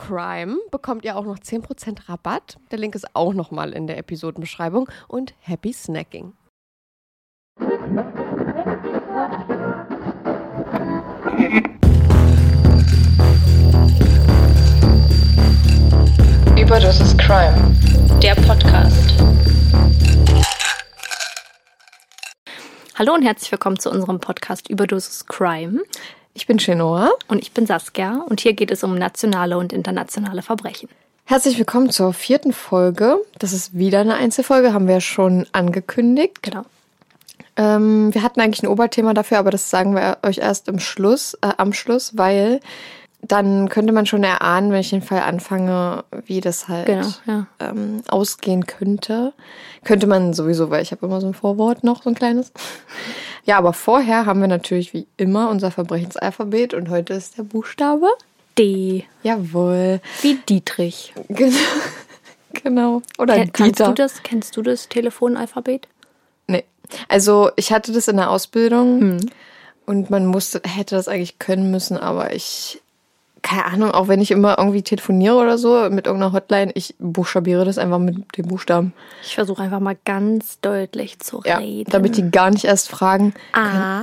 CRIME bekommt ihr auch noch 10% Rabatt. Der Link ist auch nochmal in der Episodenbeschreibung. Und happy snacking. Überdosis Crime, der Podcast. Hallo und herzlich willkommen zu unserem Podcast Überdosis Crime. Ich bin Chenoa. Und ich bin Saskia und hier geht es um nationale und internationale Verbrechen. Herzlich willkommen zur vierten Folge. Das ist wieder eine Einzelfolge, haben wir ja schon angekündigt. Genau. Ähm, wir hatten eigentlich ein Oberthema dafür, aber das sagen wir euch erst im Schluss, äh, am Schluss, weil dann könnte man schon erahnen, wenn ich den Fall anfange, wie das halt Genau, ja. ähm, ausgehen könnte. Könnte man sowieso, weil ich habe immer so ein Vorwort noch, so ein kleines. Ja, aber vorher haben wir natürlich wie immer unser Verbrechensalphabet und heute ist der Buchstabe. D Jawohl. wie Dietrich. Genau. genau. Oder Ken- Kannst Dieter. du das? Kennst du das Telefonalphabet? Nee. Also ich hatte das in der Ausbildung Hm. und man musste, hätte das eigentlich können müssen, aber ich, keine Ahnung, auch wenn ich immer irgendwie telefoniere oder so mit irgendeiner Hotline, ich buchstabiere das einfach mit dem Buchstaben. Ich versuche einfach mal ganz deutlich zu Ja, reden. damit die gar nicht erst fragen. A,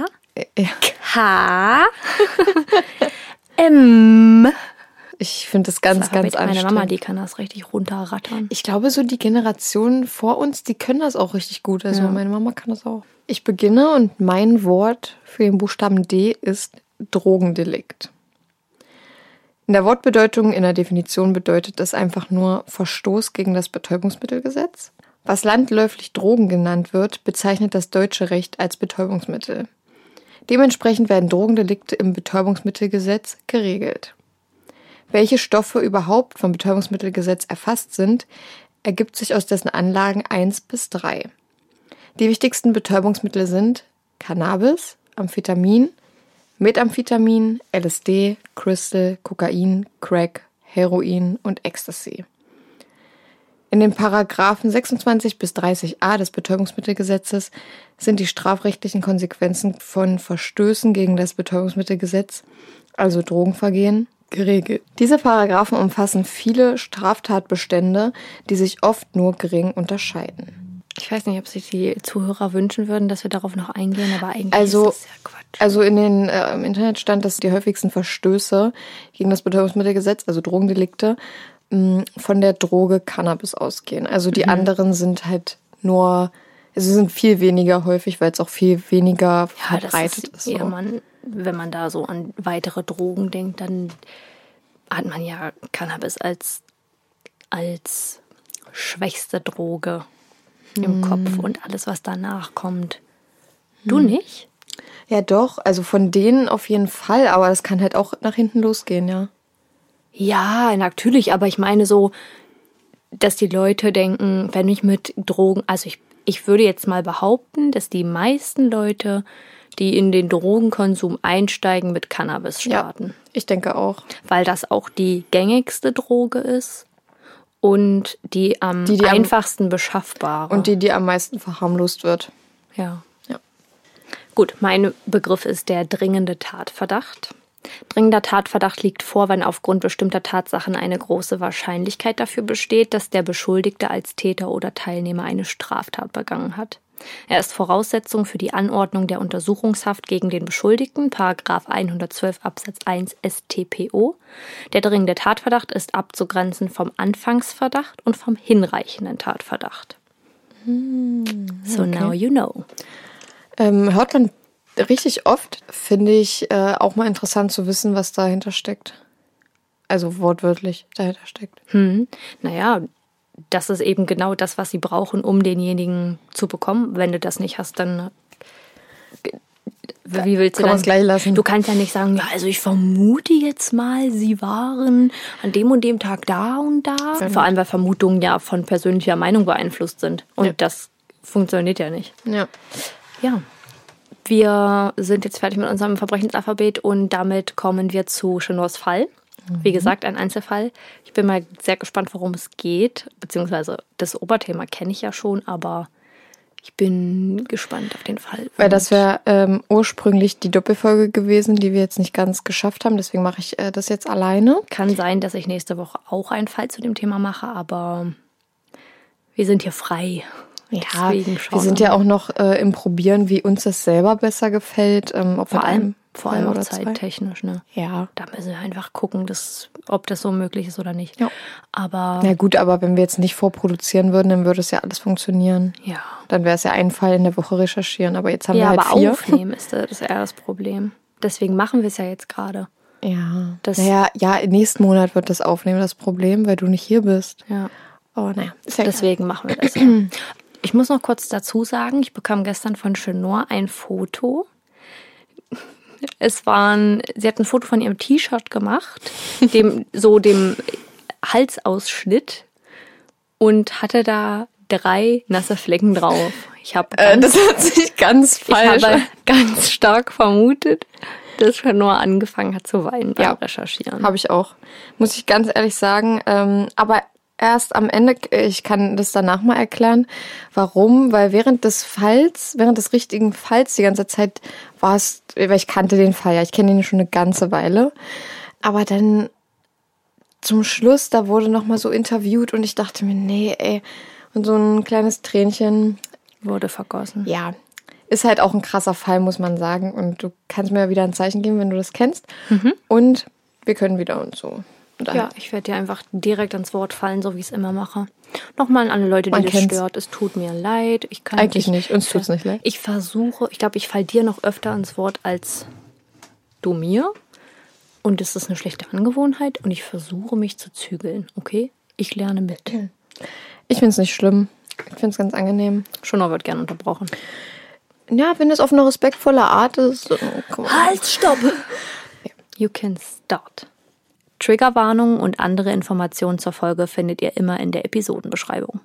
Ja. K, M, Ich finde das ganz, ganz Meine anstrengend. Mama, die kann das richtig runterrattern. Ich glaube, so die Generation vor uns, die können das auch richtig gut. Also Ja. meine Mama kann das auch. Ich beginne und mein Wort für den Buchstaben D ist Drogendelikt. In der Wortbedeutung, in der Definition bedeutet es einfach nur Verstoß gegen das Betäubungsmittelgesetz. Was landläufig Drogen genannt wird, bezeichnet das deutsche Recht als Betäubungsmittel. Dementsprechend werden Drogendelikte im Betäubungsmittelgesetz geregelt. Welche Stoffe überhaupt vom Betäubungsmittelgesetz erfasst sind, ergibt sich aus dessen Anlagen 1 bis 3. Die wichtigsten Betäubungsmittel sind Cannabis, Amphetamin, Methamphetamin, LSD, Crystal, Kokain, Crack, Heroin und Ecstasy. In den Paragraphen 26 bis 30a des Betäubungsmittelgesetzes sind die strafrechtlichen Konsequenzen von Verstößen gegen das Betäubungsmittelgesetz, also Drogenvergehen, geregelt. Diese Paragraphen umfassen viele Straftatbestände, die sich oft nur gering unterscheiden. Ich weiß nicht, ob sich die Zuhörer wünschen würden, dass wir darauf noch eingehen, aber eigentlich Also- ist das ja Quatsch. Also in den, äh, im Internet stand, dass die häufigsten Verstöße gegen das Betäubungsmittelgesetz, also Drogendelikte, mh, von der Droge Cannabis ausgehen. Also die anderen sind halt nur, also sind viel weniger häufig, weil es auch viel weniger ja, das verbreitet ist ist. so. man, wenn man da so an weitere Drogen denkt, dann hat man ja Cannabis als, als schwächste Droge im Kopf und alles, was danach kommt. Du nicht? Ja, doch, also von denen auf jeden Fall, aber das kann halt auch nach hinten losgehen, ja. Ja, natürlich, aber ich meine so, dass die Leute denken, wenn ich mit Drogen, also ich, ich würde jetzt mal behaupten, dass die meisten Leute, die in den Drogenkonsum einsteigen, mit Cannabis starten. Ich denke auch. Weil das auch die gängigste Droge ist und die am Die, die am- einfachsten beschaffbare. Und die, die am meisten verharmlost wird. Ja. Gut, mein Begriff ist der dringende Tatverdacht. Dringender Tatverdacht liegt vor, wenn aufgrund bestimmter Tatsachen eine große Wahrscheinlichkeit dafür besteht, dass der Beschuldigte als Täter oder Teilnehmer eine Straftat begangen hat. Er ist Voraussetzung für die Anordnung der Untersuchungshaft gegen den Beschuldigten, Paragraf 112 Absatz 1 StPO. Der dringende Tatverdacht ist abzugrenzen vom Anfangsverdacht und vom hinreichenden Tatverdacht. So now you know. Ähm, hört man richtig oft, finde ich äh, auch mal interessant zu wissen, was dahinter steckt. Also wortwörtlich dahinter steckt. Hm. Naja, das ist eben genau das, was sie brauchen, um denjenigen zu bekommen. Wenn du das nicht hast, dann. Wie willst du Kann dann? man's gleich lassen. Du kannst ja nicht sagen, ja, also ich vermute jetzt mal, sie waren an dem und dem Tag da und da. Vor allem, weil Vermutungen ja von persönlicher Meinung beeinflusst sind. Und Ja. das funktioniert ja nicht. Ja. Ja. Wir sind jetzt fertig mit unserem Verbrechensalphabet und damit kommen wir zu Chenors Fall. Wie gesagt, ein Einzelfall. Ich bin mal sehr gespannt, worum es geht. Beziehungsweise das Oberthema kenne ich ja schon, aber ich bin gespannt auf den Fall. Weil das wäre ähm, ursprünglich die Doppelfolge gewesen, die wir jetzt nicht ganz geschafft haben. Deswegen mache ich äh, das jetzt alleine. Kann sein, dass ich nächste Woche auch einen Fall zu dem Thema mache, aber wir sind hier frei. Schauen wir sind ja auch noch äh, im Probieren, wie uns das selber besser gefällt. Ähm, vor allem, vor allem auch zeittechnisch. Ne? Ja. Da müssen wir einfach gucken, dass, ob das so möglich ist oder nicht. Ja. Aber Na gut, aber wenn wir jetzt nicht vorproduzieren würden, dann würde es ja alles funktionieren. ja. Dann wäre es ja ein Fall in der Woche recherchieren. Aber jetzt haben Ja, wir halt aber vier. aufnehmen ist das ist eher das Problem. Deswegen machen wir es ja jetzt gerade. Ja. Das- naja, ja, im nächsten Monat wird das Aufnehmen das Problem, weil du nicht hier bist. Ja. Oh, naja. Ja. Deswegen machen wir das. Ich muss noch kurz dazu sagen, ich bekam gestern von Chenor ein Foto. Es waren, sie hat ein Foto von ihrem T-Shirt gemacht, dem, so dem Halsausschnitt und hatte da drei nasse Flecken drauf. Ich habe Äh, das hört sich ganz ich falsch habe an. ganz stark vermutet, dass Chenor angefangen hat zu weinen beim Ja. Recherchieren. Habe ich auch. Muss ich ganz ehrlich sagen. Ähm, aber erst am Ende, ich kann das danach mal erklären, warum. Weil während des Falls, während des richtigen Falls die ganze Zeit war es, weil ich kannte den Fall ja, ich kenne ihn schon eine ganze Weile. Aber dann zum Schluss, da wurde noch mal so interviewt und ich dachte mir, nee, ey. Und so ein kleines Tränchen, wurde vergossen. ja, ist halt auch ein krasser Fall, muss man sagen. Und du kannst mir wieder ein Zeichen geben, wenn du das kennst. Und wir können wieder und so. Ja, ich werde dir einfach direkt ans Wort fallen, so wie ich es immer mache. Nochmal an alle Leute, die Man das kennt's. stört. Es tut mir leid. Ich kann Eigentlich ich, nicht. Uns tut's nicht leid. Ich versuche, ich glaube, ich fall dir noch öfter ans Wort als du mir. Und es ist eine schlechte Angewohnheit und ich versuche mich zu zügeln, okay? Ich lerne mit. Ich finde es nicht schlimm. Ich finde es ganz angenehm. Schon noch wird gern unterbrochen. Ja, wenn es auf eine respektvolle Art ist. komm. Halt, stopp! You can start. Triggerwarnungen und andere Informationen zur Folge findet ihr immer in der Episodenbeschreibung.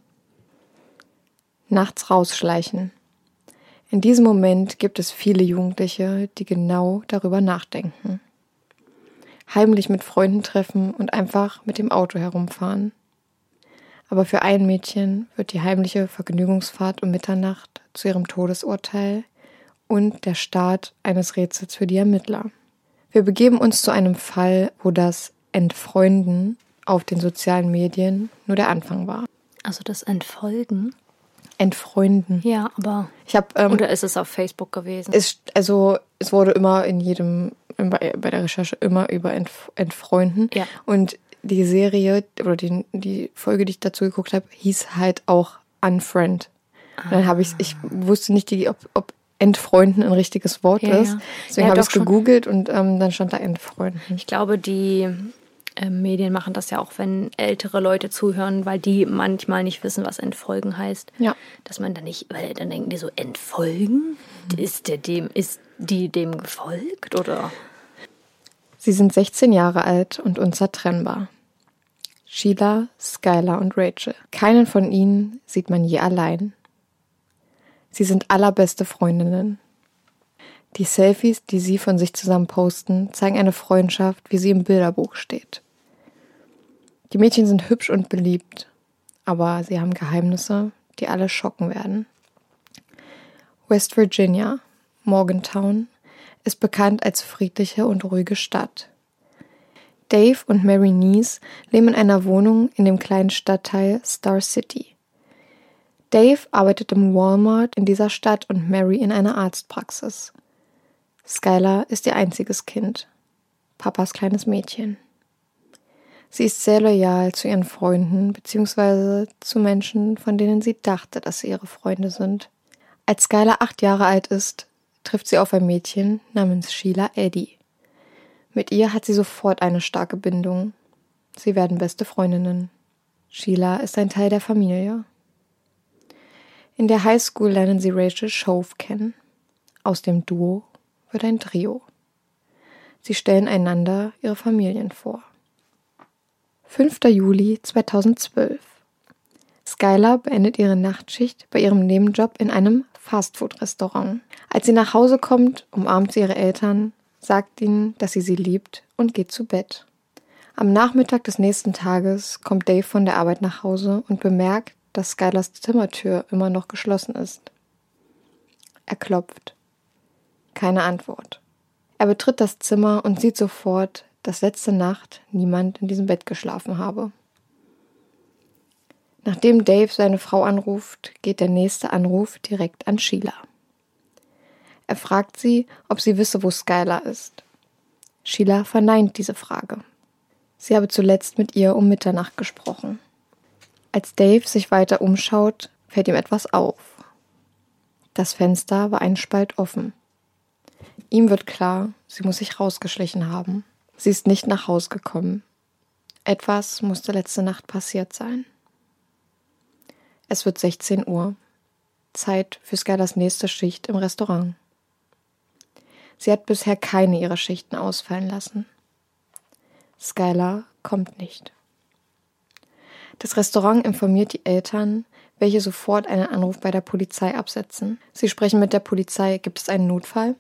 Nachts rausschleichen. In diesem Moment gibt es viele Jugendliche, die genau darüber nachdenken. Heimlich mit Freunden treffen und einfach mit dem Auto herumfahren. Aber für ein Mädchen wird die heimliche Vergnügungsfahrt um Mitternacht zu ihrem Todesurteil und der Start eines Rätsels für die Ermittler. Wir begeben uns zu einem Fall, wo das Entfreunden auf den sozialen Medien nur der Anfang war. Also das Entfolgen? Entfreunden. Ja, aber. Ich habe ähm, Oder ist es auf Facebook gewesen? es, also es wurde immer in jedem bei, bei der Recherche immer über Entf Entfreunden Ja. und die Serie oder die, die Folge, die ich dazu geguckt habe, hieß halt auch Unfriend. Und dann habe ich ich wusste nicht, ob, ob Entfreunden ein richtiges Wort Ja, ist. Deswegen Ja, habe ich es gegoogelt und ähm, dann stand da Entfreunden. Ich glaube, die äh, Medien machen das ja auch, wenn ältere Leute zuhören, weil die manchmal nicht wissen, was Entfolgen heißt. Ja. Dass man dann nicht, weil dann denken die so, Entfolgen? Ist der dem, ist die dem gefolgt? Oder? Sie sind 16 Jahre alt und unzertrennbar. Sheila, Skylar und Rachel. Keinen von ihnen sieht man je allein. Sie sind allerbeste Freundinnen. Die Selfies, die sie von sich zusammen posten, zeigen eine Freundschaft, wie sie im Bilderbuch steht. Die Mädchen sind hübsch und beliebt, aber sie haben Geheimnisse, die alle schocken werden. West Virginia, Morgantown, ist bekannt als friedliche und ruhige Stadt. Dave und Mary Nees leben in einer Wohnung in dem kleinen Stadtteil Star City. Dave arbeitet im Walmart in dieser Stadt und Mary in einer Arztpraxis. Skylar ist ihr einziges Kind, Papas kleines Mädchen. Sie ist sehr loyal zu ihren Freunden bzw. zu Menschen, von denen sie dachte, dass sie ihre Freunde sind. Als Skylar acht Jahre alt ist, trifft sie auf ein Mädchen namens Sheila Eddy. Mit ihr hat sie sofort eine starke Bindung. Sie werden beste Freundinnen. Sheila ist ein Teil der Familie. In der Highschool lernen sie Rachel Shove kennen. Aus dem Duo wird ein Trio. Sie stellen einander ihre Familien vor. 5. Juli 2012. Skylar beendet ihre Nachtschicht bei ihrem Nebenjob in einem Fastfood-Restaurant. Als sie nach Hause kommt, umarmt sie ihre Eltern, sagt ihnen, dass sie sie liebt und geht zu Bett. Am Nachmittag des nächsten Tages kommt Dave von der Arbeit nach Hause und bemerkt, dass Skylars Zimmertür immer noch geschlossen ist. Er klopft. Keine Antwort. Er betritt das Zimmer und sieht sofort, dass letzte Nacht niemand in diesem Bett geschlafen habe. Nachdem Dave seine Frau anruft, geht der nächste Anruf direkt an Sheila. Er fragt sie, ob sie wisse, wo Skylar ist. Sheila verneint diese Frage. Sie habe zuletzt mit ihr um Mitternacht gesprochen. Als Dave sich weiter umschaut, fällt ihm etwas auf. Das Fenster war einen Spalt offen. Ihm wird klar, sie muss sich rausgeschlichen haben. Sie ist nicht nach Haus gekommen. Etwas musste letzte Nacht passiert sein. Es wird 16 Uhr. Zeit für Skylars nächste Schicht im Restaurant. Sie hat bisher keine ihrer Schichten ausfallen lassen. Skylar kommt nicht. Das Restaurant informiert die Eltern, welche sofort einen Anruf bei der Polizei absetzen. Sie sprechen mit der Polizei. Gibt es einen Notfall?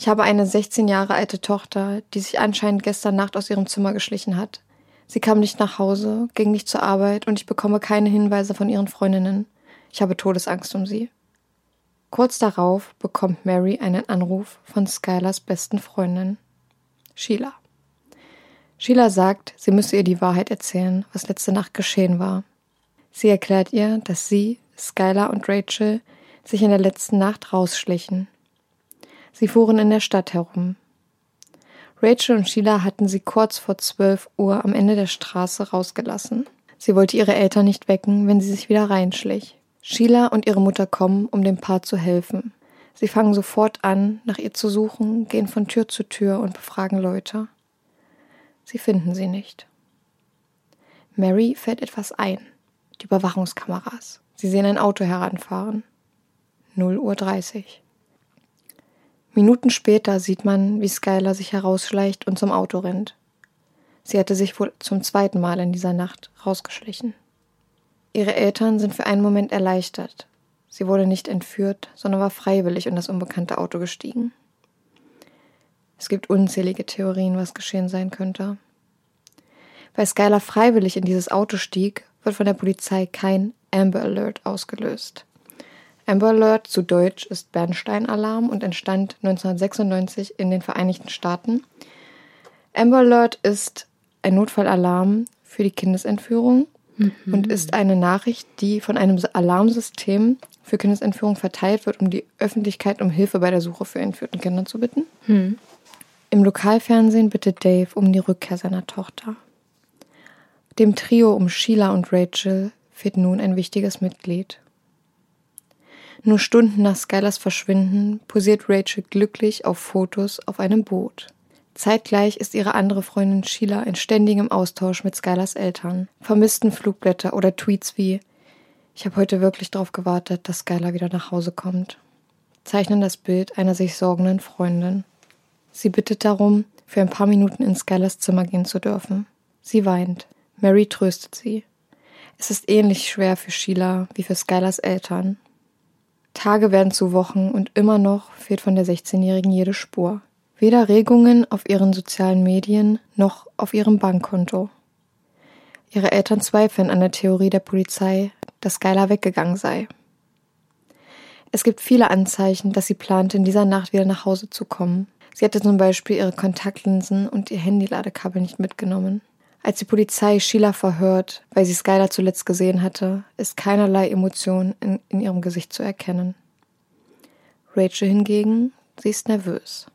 Ich habe eine 16 Jahre alte Tochter, die sich anscheinend gestern Nacht aus ihrem Zimmer geschlichen hat. Sie kam nicht nach Hause, ging nicht zur Arbeit und ich bekomme keine Hinweise von ihren Freundinnen. Ich habe Todesangst um sie. Kurz darauf bekommt Mary einen Anruf von Skylars besten Freundin, Sheila. Sheila sagt, sie müsse ihr die Wahrheit erzählen, was letzte Nacht geschehen war. Sie erklärt ihr, dass sie, Skylar und Rachel sich in der letzten Nacht rausschlichen. Sie fuhren in der Stadt herum. Rachel und Sheila hatten sie kurz vor 12 Uhr am Ende der Straße rausgelassen. Sie wollte ihre Eltern nicht wecken, wenn sie sich wieder reinschlich. Sheila und ihre Mutter kommen, um dem Paar zu helfen. Sie fangen sofort an, nach ihr zu suchen, gehen von Tür zu Tür und befragen Leute. Sie finden sie nicht. Mary fällt etwas ein. Die Überwachungskameras. Sie sehen ein Auto heranfahren. 0 Uhr 30. Minuten später sieht man, wie Skylar sich herausschleicht und zum Auto rennt. Sie hatte sich wohl zum zweiten Mal in dieser Nacht rausgeschlichen. Ihre Eltern sind für einen Moment erleichtert. Sie wurde nicht entführt, sondern war freiwillig in das unbekannte Auto gestiegen. Es gibt unzählige Theorien, was geschehen sein könnte. Weil Skylar freiwillig in dieses Auto stieg, wird von der Polizei kein Amber Alert ausgelöst. Amber Alert zu Deutsch ist Bernstein-Alarm und entstand 1996 in den Vereinigten Staaten. Amber Alert ist ein Notfallalarm für die Kindesentführung mhm. und ist eine Nachricht, die von einem Alarmsystem für Kindesentführung verteilt wird, um die Öffentlichkeit um Hilfe bei der Suche für entführten Kindern zu bitten. Mhm. Im Lokalfernsehen bittet Dave um die Rückkehr seiner Tochter. Dem Trio um Sheila und Rachel fehlt nun ein wichtiges Mitglied. Nur Stunden nach Skylers Verschwinden posiert Rachel glücklich auf Fotos auf einem Boot. Zeitgleich ist ihre andere Freundin Sheila in ständigem Austausch mit Skylers Eltern. Vermissten Flugblätter oder Tweets wie Ich habe heute wirklich darauf gewartet, dass Skylar wieder nach Hause kommt. Zeichnen das Bild einer sich sorgenden Freundin. Sie bittet darum, für ein paar Minuten in Skylers Zimmer gehen zu dürfen. Sie weint. Mary tröstet sie. Es ist ähnlich schwer für Sheila wie für Skylers Eltern. Tage werden zu Wochen und immer noch fehlt von der 16-Jährigen jede Spur. Weder Regungen auf ihren sozialen Medien noch auf ihrem Bankkonto. Ihre Eltern zweifeln an der Theorie der Polizei, dass Skylar weggegangen sei. Es gibt viele Anzeichen, dass sie plante, in dieser Nacht wieder nach Hause zu kommen. Sie hatte zum Beispiel ihre Kontaktlinsen und ihr Handyladekabel nicht mitgenommen. Als die Polizei Sheila verhört, weil sie Skylar zuletzt gesehen hatte, ist keinerlei Emotion in, in ihrem Gesicht zu erkennen. Rachel hingegen, sie ist nervös.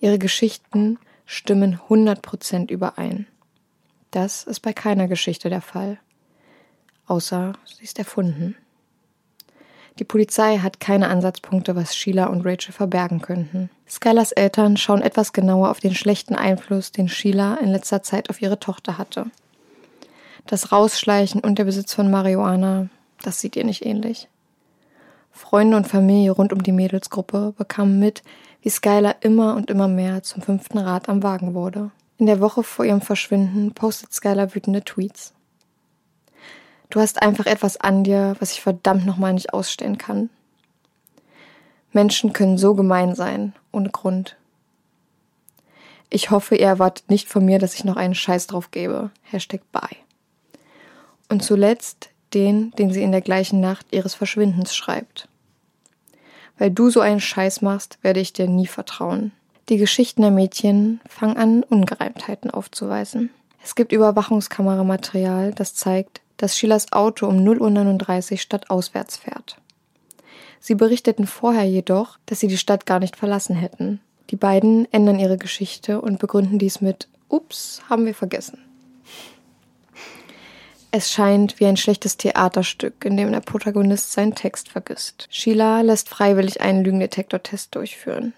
Ihre Geschichten stimmen 100% überein. Das ist bei keiner Geschichte der Fall. Außer sie ist erfunden. Die Polizei hat keine Ansatzpunkte, was Sheila und Rachel verbergen könnten. Skylars Eltern schauen etwas genauer auf den schlechten Einfluss, den Sheila in letzter Zeit auf ihre Tochter hatte. Das Rausschleichen und der Besitz von Marihuana, das sieht ihr nicht ähnlich. Freunde und Familie rund um die Mädelsgruppe bekamen mit, wie Skylar immer und immer mehr zum fünften Rad am Wagen wurde. In der Woche vor ihrem Verschwinden postet Skylar wütende Tweets. Du hast einfach etwas an dir, was ich verdammt nochmal nicht ausstehen kann. Menschen können so gemein sein, ohne Grund. Ich hoffe, ihr erwartet nicht von mir, dass ich noch einen Scheiß drauf gebe. Hashtag bye. Und zuletzt den, den sie in der gleichen Nacht ihres Verschwindens schreibt. Weil du so einen Scheiß machst, werde ich dir nie vertrauen. Die Geschichten der Mädchen fangen an, Ungereimtheiten aufzuweisen. Es gibt Überwachungskameramaterial, das zeigt, dass Sheilas Auto um 0.39 Uhr stadtauswärts fährt. Sie berichteten vorher jedoch, dass sie die Stadt gar nicht verlassen hätten. Die beiden ändern ihre Geschichte und begründen dies mit Ups, haben wir vergessen. Es scheint wie ein schlechtes Theaterstück, in dem der Protagonist seinen Text vergisst. Sheila lässt freiwillig einen Lügendetektor-Test durchführen.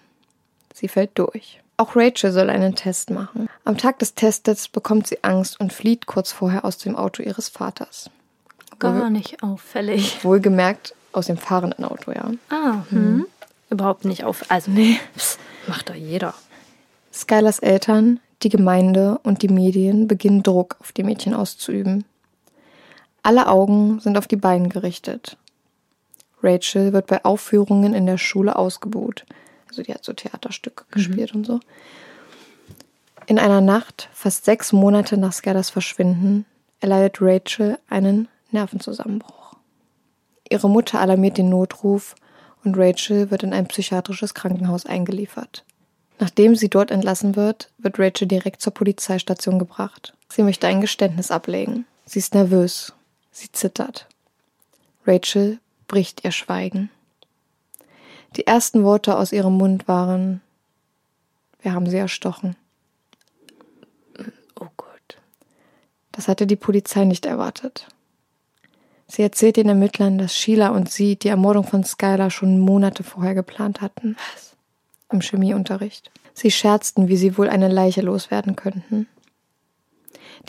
Sie fällt durch. Auch Rachel soll einen Test machen. Am Tag des Testes bekommt sie Angst und flieht kurz vorher aus dem Auto ihres Vaters. Gar Wohl, nicht auffällig. Wohlgemerkt aus dem fahrenden Auto, ja. Ah, hm. hm. Überhaupt nicht auf. Also, nee, pss, macht doch jeder. Skylers Eltern, die Gemeinde und die Medien beginnen Druck auf die Mädchen auszuüben. Alle Augen sind auf die beiden gerichtet. Rachel wird bei Aufführungen in der Schule ausgebuht. Also die hat so Theaterstücke mhm. gespielt und so. In einer Nacht, fast sechs Monate nach Skylers Verschwinden, erleidet Rachel einen Nervenzusammenbruch. Ihre Mutter alarmiert den Notruf und Rachel wird in ein psychiatrisches Krankenhaus eingeliefert. Nachdem sie dort entlassen wird, wird Rachel direkt zur Polizeistation gebracht. Sie möchte ein Geständnis ablegen. Sie ist nervös. Sie zittert. Rachel bricht ihr Schweigen. Die ersten Worte aus ihrem Mund waren, Wir haben sie erstochen. Oh Gott. Das hatte die Polizei nicht erwartet. Sie erzählt den Ermittlern, dass Sheila und sie die Ermordung von Skylar schon Monate vorher geplant hatten. Was? Im Chemieunterricht. Sie scherzten, wie sie wohl eine Leiche loswerden könnten.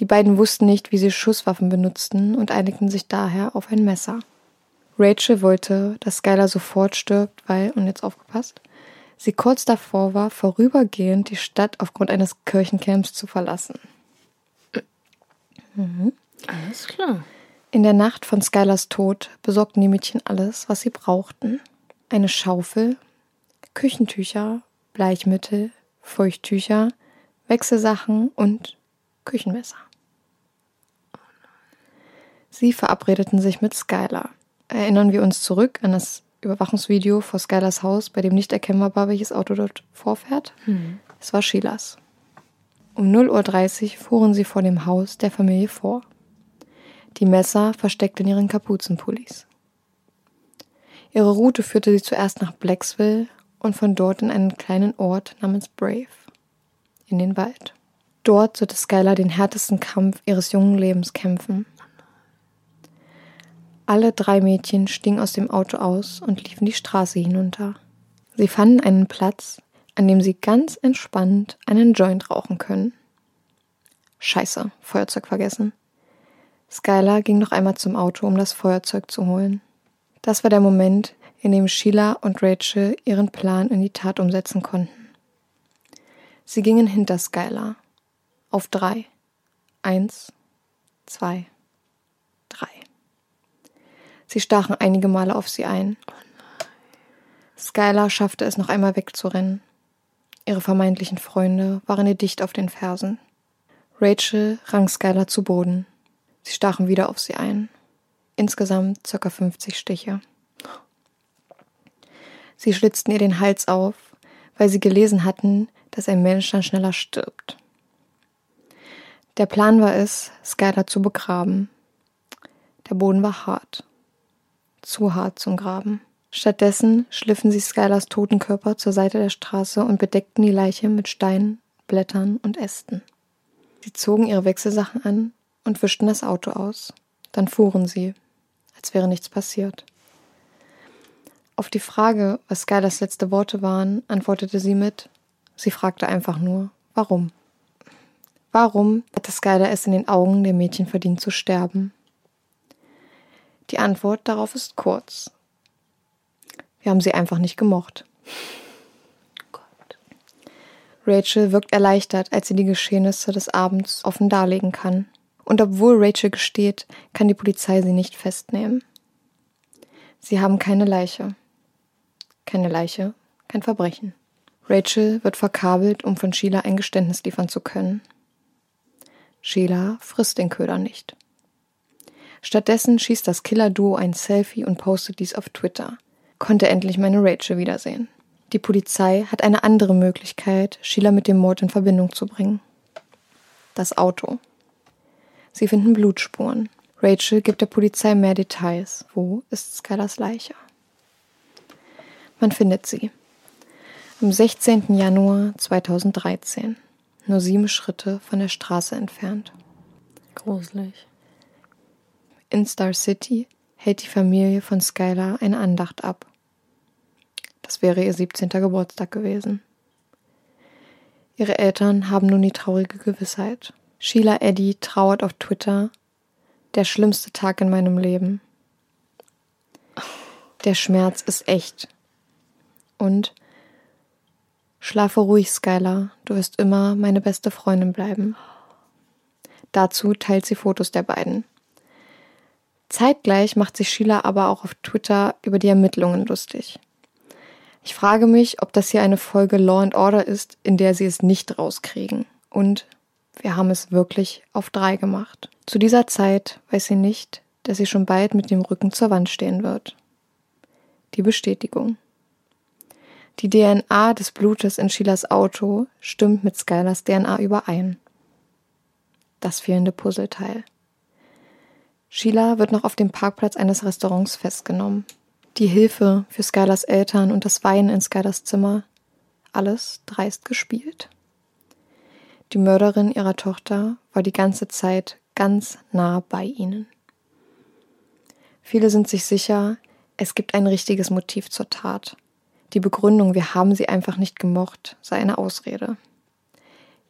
Die beiden wussten nicht, wie sie Schusswaffen benutzten und einigten sich daher auf ein Messer. Rachel wollte, dass Skylar sofort stirbt, weil, und jetzt aufgepasst, sie kurz davor war, vorübergehend die Stadt aufgrund eines Kirchencamps zu verlassen. Mhm. Alles klar. In der Nacht von Skylars Tod besorgten die Mädchen alles, was sie brauchten. Eine Schaufel, Küchentücher, Bleichmittel, Feuchttücher, Wechselsachen und Küchenmesser. Sie verabredeten sich mit Skylar. Erinnern wir uns zurück an das Überwachungsvideo vor Skylars Haus, bei dem nicht erkennbar war, welches Auto dort vorfährt? Hm. Es war Sheilas. Um 0.30 Uhr fuhren sie vor dem Haus der Familie vor die Messer versteckt in ihren Kapuzenpullis. Ihre Route führte sie zuerst nach Blacksville und von dort in einen kleinen Ort namens Brave, in den Wald. Dort sollte Skylar den härtesten Kampf ihres jungen Lebens kämpfen. Alle drei Mädchen stiegen aus dem Auto aus und liefen die Straße hinunter. Sie fanden einen Platz, an dem sie ganz entspannt einen Joint rauchen können. Scheiße, Feuerzeug vergessen. Skylar ging noch einmal zum Auto, um das Feuerzeug zu holen. Das war der Moment, in dem Sheila und Rachel ihren Plan in die Tat umsetzen konnten. Sie gingen hinter Skylar. Auf drei. Eins, zwei. Sie stachen einige Male auf sie ein. Skylar schaffte es noch einmal wegzurennen. Ihre vermeintlichen Freunde waren ihr dicht auf den Fersen. Rachel rang Skylar zu Boden. Sie stachen wieder auf sie ein. Insgesamt ca. 50 Stiche. Sie schlitzten ihr den Hals auf, weil sie gelesen hatten, dass ein Mensch dann schneller stirbt. Der Plan war es, Skylar zu begraben. Der Boden war hart. Zu hart zum Graben. Stattdessen schliffen sie Skylars toten Körper zur Seite der Straße und bedeckten die Leiche mit Steinen, Blättern und Ästen. Sie zogen ihre Wechselsachen an und wischten das Auto aus. Dann fuhren sie, als wäre nichts passiert. Auf die Frage, was Skylers letzte Worte waren, antwortete sie mit, sie fragte einfach nur, warum? Warum hatte Skylar es in den Augen der Mädchen verdient zu sterben? Die Antwort darauf ist kurz. Wir haben sie einfach nicht gemocht. Gott. Rachel wirkt erleichtert, als sie die Geschehnisse des Abends offen darlegen kann und obwohl Rachel gesteht, kann die Polizei sie nicht festnehmen. Sie haben keine Leiche. Keine Leiche, kein Verbrechen. Rachel wird verkabelt, um von Sheila ein Geständnis liefern zu können. Sheila frisst den Köder nicht. Stattdessen schießt das Killer-Duo ein Selfie und postet dies auf Twitter. Konnte endlich meine Rachel wiedersehen. Die Polizei hat eine andere Möglichkeit, Sheila mit dem Mord in Verbindung zu bringen. Das Auto. Sie finden Blutspuren. Rachel gibt der Polizei mehr Details. Wo ist Skylars Leiche? Man findet sie. Am 16. Januar 2013. Nur sieben Schritte von der Straße entfernt. Gruselig. In Star City hält die Familie von Skylar eine Andacht ab. Das wäre ihr 17. Geburtstag gewesen. Ihre Eltern haben nun die traurige Gewissheit. Sheila Eddy trauert auf Twitter. Der schlimmste Tag in meinem Leben. Der Schmerz ist echt. Und schlafe ruhig, Skylar. Du wirst immer meine beste Freundin bleiben. Dazu teilt sie Fotos der beiden. Zeitgleich macht sich Sheila aber auch auf Twitter über die Ermittlungen lustig. Ich frage mich, ob das hier eine Folge Law and Order ist, in der sie es nicht rauskriegen. Und wir haben es wirklich auf drei gemacht. Zu dieser Zeit weiß sie nicht, dass sie schon bald mit dem Rücken zur Wand stehen wird. Die Bestätigung. Die DNA des Blutes in Sheilas Auto stimmt mit Skylars DNA überein. Das fehlende Puzzleteil. Sheila wird noch auf dem Parkplatz eines Restaurants festgenommen. Die Hilfe für Skylars Eltern und das Weinen in Skylars Zimmer Alles dreist gespielt. Die Mörderin ihrer Tochter war die ganze Zeit ganz nah bei ihnen. Viele sind sich sicher, es gibt ein richtiges Motiv zur Tat. Die Begründung, wir haben sie einfach nicht gemocht, sei eine Ausrede.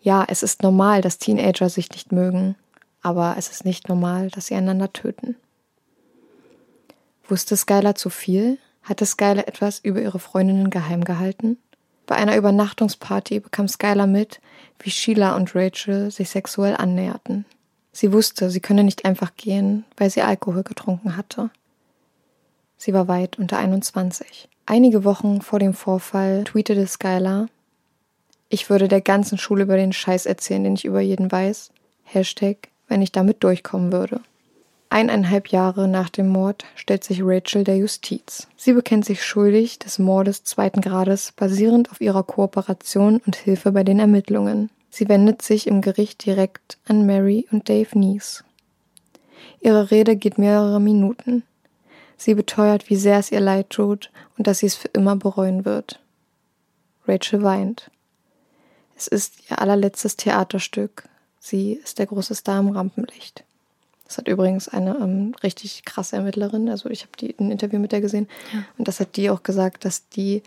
Ja, es ist normal, dass Teenager sich nicht mögen, aber es ist nicht normal, dass sie einander töten. Wusste Skylar zu viel? Hatte Skylar etwas über ihre Freundinnen geheim gehalten? Bei einer Übernachtungsparty bekam Skylar mit, wie Sheila und Rachel sich sexuell annäherten. Sie wusste, sie könne nicht einfach gehen, weil sie Alkohol getrunken hatte. Sie war weit unter 21. Einige Wochen vor dem Vorfall tweetete Skylar, ich würde der ganzen Schule über den Scheiß erzählen, den ich über jeden weiß. Hashtag, wenn ich damit durchkommen würde. Eineinhalb Jahre nach dem Mord stellt sich Rachel der Justiz. Sie bekennt sich schuldig des Mordes zweiten Grades basierend auf ihrer Kooperation und Hilfe bei den Ermittlungen. Sie wendet sich im Gericht direkt an Mary und Dave Nees. Ihre Rede geht mehrere Minuten. Sie beteuert, wie sehr es ihr leid tut und dass sie es für immer bereuen wird. Rachel weint. Es ist ihr allerletztes Theaterstück. Sie ist der große Star im Rampenlicht. Das hat übrigens eine ähm, richtig krasse Ermittlerin, also ich habe ein Interview mit der gesehen ja. und das hat die auch gesagt, dass die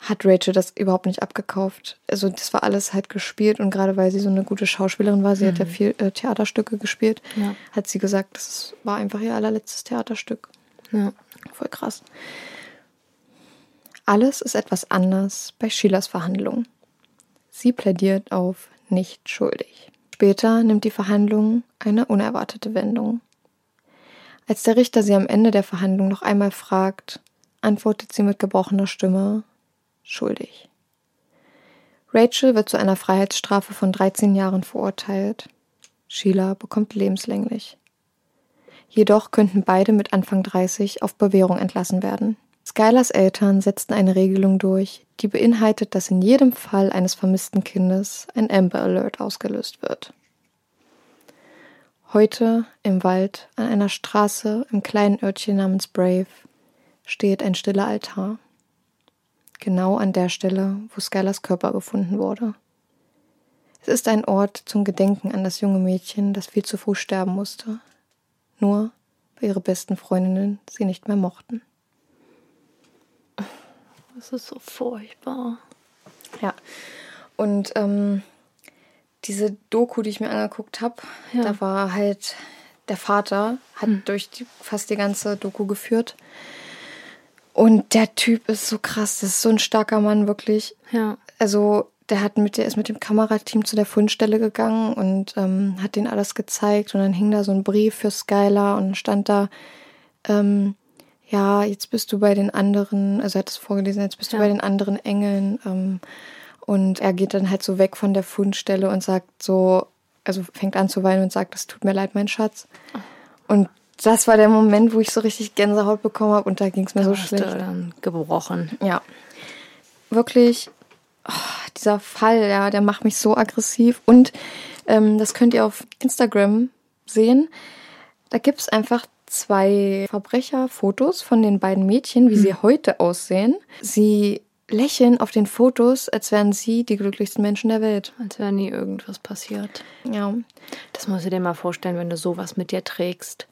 hat Rachel das überhaupt nicht abgekauft. Also das war alles halt gespielt und gerade weil sie so eine gute Schauspielerin war, sie mhm. hat ja mhm. viel äh, Theaterstücke gespielt, ja. hat sie gesagt, das war einfach ihr allerletztes Theaterstück. Ja. Voll krass. Alles ist etwas anders bei Sheilas Verhandlung. Sie plädiert auf nicht schuldig. Später nimmt die Verhandlung eine unerwartete Wendung. Als der Richter sie am Ende der Verhandlung noch einmal fragt, antwortet sie mit gebrochener Stimme schuldig. Rachel wird zu einer Freiheitsstrafe von 13 Jahren verurteilt. Sheila bekommt lebenslänglich. Jedoch könnten beide mit Anfang 30 auf Bewährung entlassen werden. Skylers Eltern setzten eine Regelung durch, die beinhaltet, dass in jedem Fall eines vermissten Kindes ein Amber Alert ausgelöst wird. Heute im Wald an einer Straße im kleinen Örtchen namens Brave steht ein stiller Altar. Genau an der Stelle, wo Skylers Körper gefunden wurde. Es ist ein Ort zum Gedenken an das junge Mädchen, das viel zu früh sterben musste. Nur weil ihre besten Freundinnen sie nicht mehr mochten. Das ist so furchtbar. Ja. Und ähm, diese Doku, die ich mir angeguckt habe, ja. da war halt der Vater, hat hm. durch die, fast die ganze Doku geführt. Und der Typ ist so krass, das ist so ein starker Mann, wirklich. Ja. Also, der hat mit, der ist mit dem Kamerateam zu der Fundstelle gegangen und ähm, hat denen alles gezeigt. Und dann hing da so ein Brief für Skylar und stand da, ähm, ja, jetzt bist du bei den anderen, also er hat es vorgelesen, jetzt bist ja. du bei den anderen Engeln. Ähm, und er geht dann halt so weg von der Fundstelle und sagt so, also fängt an zu weinen und sagt, es tut mir leid, mein Schatz. Und das war der Moment, wo ich so richtig Gänsehaut bekommen habe und da ging es mir da so schlecht. Dann gebrochen. Ja. Wirklich, oh, dieser Fall, ja, der macht mich so aggressiv. Und ähm, das könnt ihr auf Instagram sehen. Da gibt es einfach zwei Verbrecherfotos von den beiden Mädchen, wie hm. sie heute aussehen. Sie lächeln auf den Fotos, als wären sie die glücklichsten Menschen der Welt. Als wäre nie irgendwas passiert. Ja. Das musst du dir mal vorstellen, wenn du sowas mit dir trägst.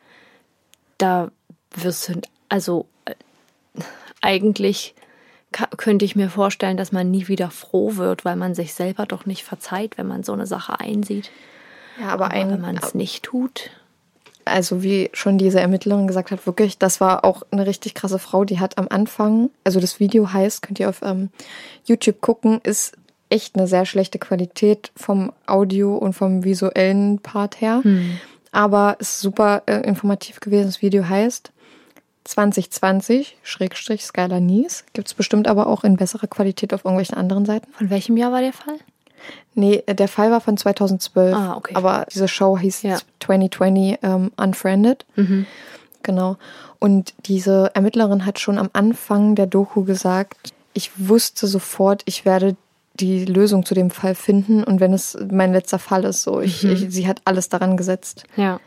Da wirst du, also äh, eigentlich könnte ich mir vorstellen, dass man nie wieder froh wird, weil man sich selber doch nicht verzeiht, wenn man so eine Sache einsieht. Ja, aber, aber ein, wenn man es nicht tut also wie schon diese Ermittlerin gesagt hat, wirklich, das war auch eine richtig krasse Frau, die hat am Anfang, also das Video heißt, könnt ihr auf ähm, YouTube gucken, ist echt eine sehr schlechte Qualität vom Audio und vom visuellen Part her. Hm. Aber ist super äh, informativ gewesen. Das Video heißt 2020 Schrägstrich Skylar Nies. Gibt es bestimmt aber auch in besserer Qualität auf irgendwelchen anderen Seiten. Von welchem Jahr war der Fall? Nee, der Fall war von 2012. Ah, okay. Aber diese Show hieß ja. 2020 ähm, Unfriended. Mhm. Genau. Und diese Ermittlerin hat schon am Anfang der Doku gesagt, ich wusste sofort, ich werde die Lösung zu dem Fall finden und wenn es mein letzter Fall ist, so ich, mhm. ich sie hat alles daran gesetzt. Ja.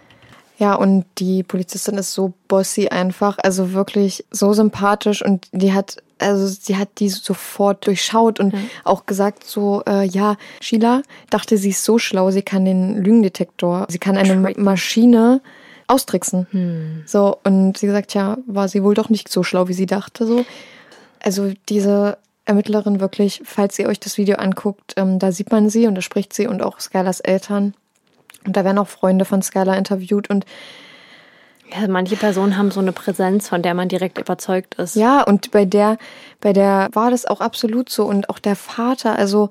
Ja, und die Polizistin ist so bossy einfach, also wirklich so sympathisch und die hat also sie hat die sofort durchschaut und auch gesagt so, äh, ja, Sheila dachte, sie ist so schlau, sie kann den Lügendetektor, sie kann eine Ma- Maschine austricksen. So, und sie gesagt, ja, war sie wohl doch nicht so schlau, wie sie dachte, so. Also diese Ermittlerin wirklich, falls ihr euch das Video anguckt, ähm, da sieht man sie und da spricht sie und auch Skylers Eltern. Und da werden auch Freunde von Skylar interviewt und Ja, manche Personen haben so eine Präsenz, von der man direkt überzeugt ist. Ja, und bei der, bei der war das auch absolut so. Und auch der Vater, also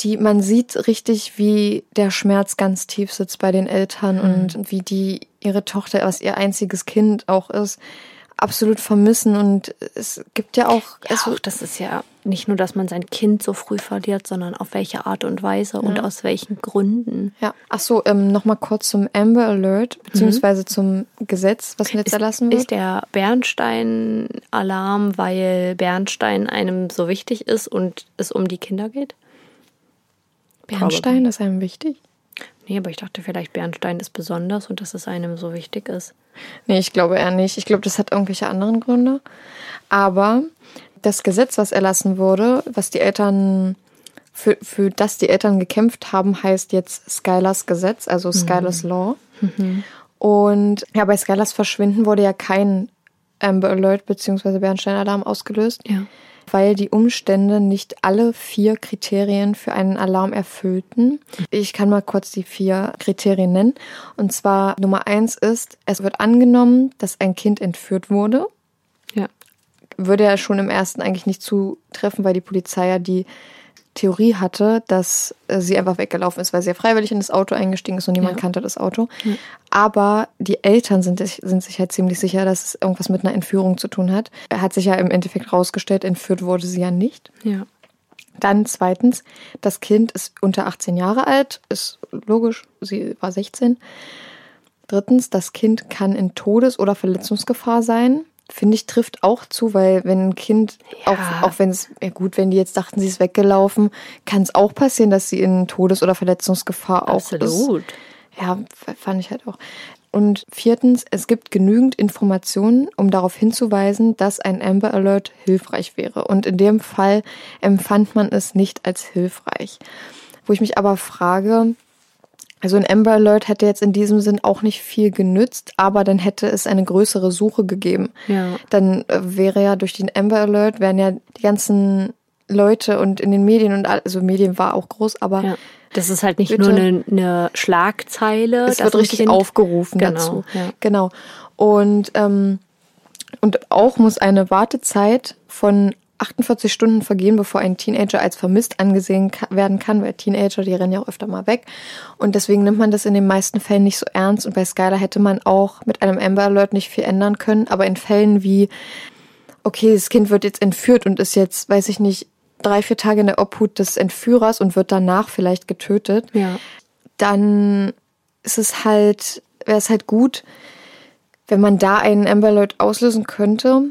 die, man sieht richtig, wie der Schmerz ganz tief sitzt bei den Eltern und wie die ihre Tochter, was ihr einziges Kind auch ist, absolut vermissen. Und es gibt ja auch, Ja, also, auch das ist ja nicht nur, dass man sein Kind so früh verliert, sondern auf welche Art und Weise und aus welchen Gründen. ja. Ach so, ähm, nochmal kurz zum Amber Alert, beziehungsweise zum Gesetz, was jetzt erlassen wird. Ist der Bernstein-Alarm, weil Bernstein einem so wichtig ist und es um die Kinder geht? Bernstein, das ist einem wichtig? Nee, aber ich dachte vielleicht, Bernstein ist besonders und dass es einem so wichtig ist. Nee, ich glaube eher nicht. Ich glaube, das hat irgendwelche anderen Gründe. Aber das Gesetz, was erlassen wurde, was die Eltern, für, für das die Eltern gekämpft haben, heißt jetzt Skylers Gesetz, also Skylers Law. Und ja, bei Skylers Verschwinden wurde ja kein Amber Alert bzw. Bernstein-Alarm ausgelöst, Ja. Weil die Umstände nicht alle vier Kriterien für einen Alarm erfüllten. Ich kann mal kurz die vier Kriterien nennen. Und zwar Nummer eins ist, es wird angenommen, dass ein Kind entführt wurde Ja. würde ja schon im ersten eigentlich nicht zutreffen, weil die Polizei ja die Theorie hatte, dass äh, sie einfach weggelaufen ist, weil sie ja freiwillig in das Auto eingestiegen ist und niemand Ja. kannte das Auto. Aber die Eltern sind, sich- sind sich halt ziemlich sicher, dass es irgendwas mit einer Entführung zu tun hat. Er hat sich ja im Endeffekt rausgestellt, entführt wurde sie ja nicht. Ja. Dann zweitens, das Kind ist unter 18 Jahre alt, ist logisch, sie war 16. Drittens, das Kind kann in Todes- oder Verletzungsgefahr sein. Finde ich, trifft auch zu, weil wenn ein Kind, auch, auch wenn es, ja gut, wenn die jetzt dachten, sie ist weggelaufen, kann es auch passieren, dass sie in Todes- oder Verletzungsgefahr auch ist. Absolut. Ja, fand ich halt auch. Und viertens, es gibt genügend Informationen, um darauf hinzuweisen, dass ein Amber Alert hilfreich wäre. Und in dem Fall empfand man es nicht als hilfreich. Wo ich mich aber frage, also ein Amber Alert hätte jetzt in diesem Sinn auch nicht viel genützt, aber dann hätte es eine größere Suche gegeben. Ja. Dann äh, wäre ja durch den Amber Alert wären ja die ganzen Leute und in den Medien und also Medien war auch groß, aber Ja. Das ist halt nicht Bitte. nur eine, eine Schlagzeile. es wird richtig Kind- aufgerufen Genau, dazu. ja. Genau. Und, ähm, und auch muss eine Wartezeit von 48 Stunden vergehen, bevor ein Teenager als vermisst angesehen werden kann, weil Teenager, die rennen ja auch öfter mal weg. Und deswegen nimmt man das in den meisten Fällen nicht so ernst. Und bei Skylar hätte man auch mit einem Amber Alert nicht viel ändern können. Aber in Fällen wie, okay, das Kind wird jetzt entführt und ist jetzt, weiß ich nicht, drei, vier Tage in der Obhut des Entführers und wird danach vielleicht getötet, Ja. dann ist es halt, wäre es halt gut, wenn man da einen Amber Alert auslösen könnte.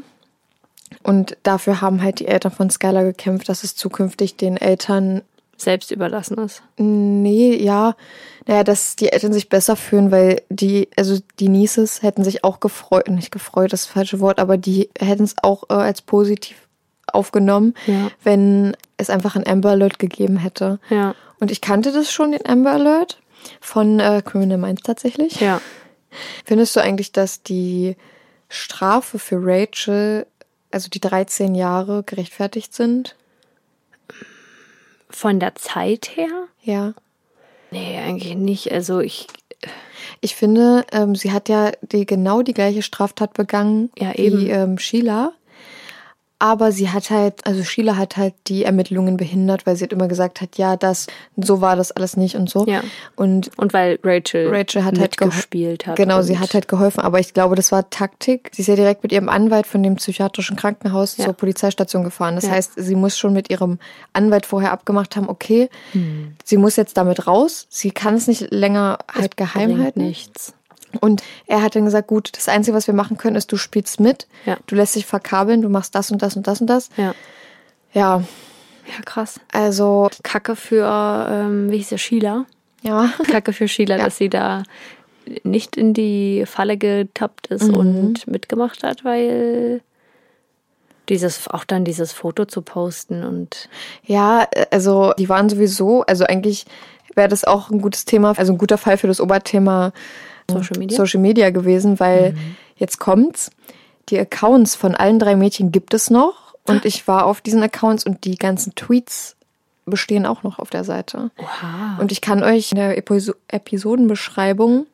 Und dafür haben halt die Eltern von Skylar gekämpft, dass es zukünftig den Eltern, Selbst überlassen ist. nee, ja, naja, dass die Eltern sich besser fühlen, weil die, also die Nieces hätten sich auch gefreut, nicht gefreut, das, ist das falsche Wort, aber die hätten es auch äh, als positiv aufgenommen, Ja. wenn es einfach ein Amber Alert gegeben hätte. Ja. Und ich kannte das schon, den Amber Alert, von äh, Criminal Minds tatsächlich. Ja. Findest du eigentlich, dass die Strafe für Rachel, also die 13 Jahre, gerechtfertigt sind? Von der Zeit her? Ja. Nee, eigentlich nicht. Also ich, Ich finde, ähm, sie hat ja die, genau die gleiche Straftat begangen Ja, eben. wie ähm, Sheila. Aber sie hat halt, also Sheila hat halt die Ermittlungen behindert, weil sie hat immer gesagt hat, ja, das, so war das alles nicht und so. Ja. Und und weil Rachel, Rachel hat halt mitgespielt hat. Genau, sie hat halt geholfen, aber ich glaube, das war Taktik. Sie ist ja direkt mit ihrem Anwalt von dem psychiatrischen Krankenhaus Ja. zur Polizeistation gefahren. Das Ja. heißt, sie muss schon mit ihrem Anwalt vorher abgemacht haben, okay, Hm. sie muss jetzt damit raus. Sie kann es nicht länger halt geheim bringt halten. nichts. Und er hat dann gesagt, gut, das Einzige, was wir machen können, ist, du spielst mit, Ja. du lässt dich verkabeln, du machst das und das und das und das. Ja. Ja, Ja, krass. also, Kacke für, ähm, wie hieß der, Sheila? ja. Kacke für Sheila, Ja. dass sie da nicht in die Falle getappt ist Mhm. und mitgemacht hat, weil Dieses, auch dann dieses Foto zu posten und Ja, also die waren sowieso, also eigentlich wäre das auch ein gutes Thema, also ein guter Fall für das Oberthema Social Media. Social Media gewesen, weil jetzt kommt's. Die Accounts von allen drei Mädchen gibt es noch und ich war auf diesen Accounts und die ganzen Tweets bestehen auch noch auf der Seite. Oha. Und ich kann euch in der Episo Episodenbeschreibung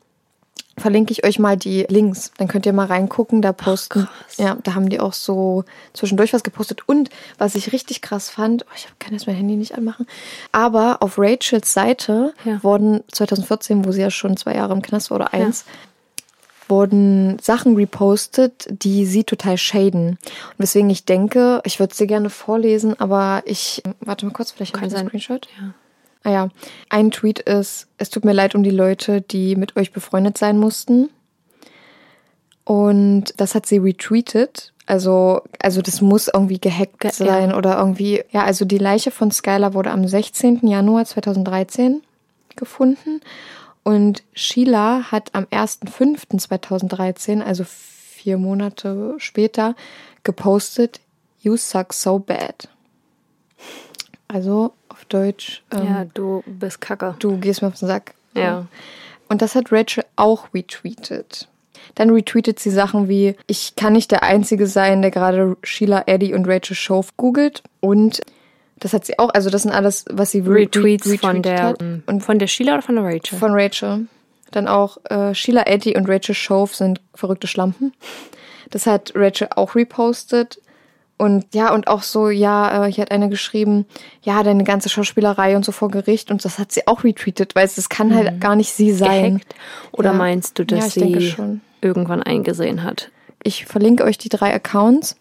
verlinke ich euch mal die Links. Dann könnt ihr mal reingucken. Da posten, ja, da haben die auch so zwischendurch was gepostet. Und was ich richtig krass fand, oh, ich kann jetzt mein Handy nicht anmachen, aber auf Rachels Seite Ja. wurden 2014, wo sie ja schon zwei Jahre im Knast war oder eins, wurden Sachen repostet, die sie total shaden. Und weswegen ich denke, ich würde sie gerne vorlesen, aber ich, warte mal kurz, vielleicht habe ich Kann einen sein. Screenshot. Ja. Ah ja, ein Tweet ist, es tut mir leid um die Leute, die mit euch befreundet sein mussten. Und das hat sie retweetet. Also, also das muss irgendwie gehackt Ge- sein oder irgendwie. Ja, also die Leiche von Skylar wurde am 16. Januar 2013 gefunden. Und Sheila hat am 1.5.2013, also vier Monate später, gepostet, You suck so bad. Also Deutsch, ähm, ja, du bist kacke. du gehst mir auf den Sack. Ja. Und das hat Rachel auch retweetet. Dann retweetet sie Sachen wie, ich kann nicht der Einzige sein, der gerade Sheila, Eddie und Rachel Shove googelt. Und das hat sie auch, also das sind alles, was sie re- Retweets re- von der hat. und von der Sheila oder von der Rachel? Von Rachel. Dann auch äh, Sheila, Eddie und Rachel Shove sind verrückte Schlampen. Das hat Rachel auch repostet. Und ja, und auch so, ja, äh, hier hat eine geschrieben, ja, deine ganze Schauspielerei und so vor Gericht. Und das hat sie auch retweetet, weil es das kann halt gar nicht sie sein. Gehackt? Oder Ja. meinst du, dass Ja, sie schon. irgendwann eingesehen hat? Ich verlinke euch die drei Accounts.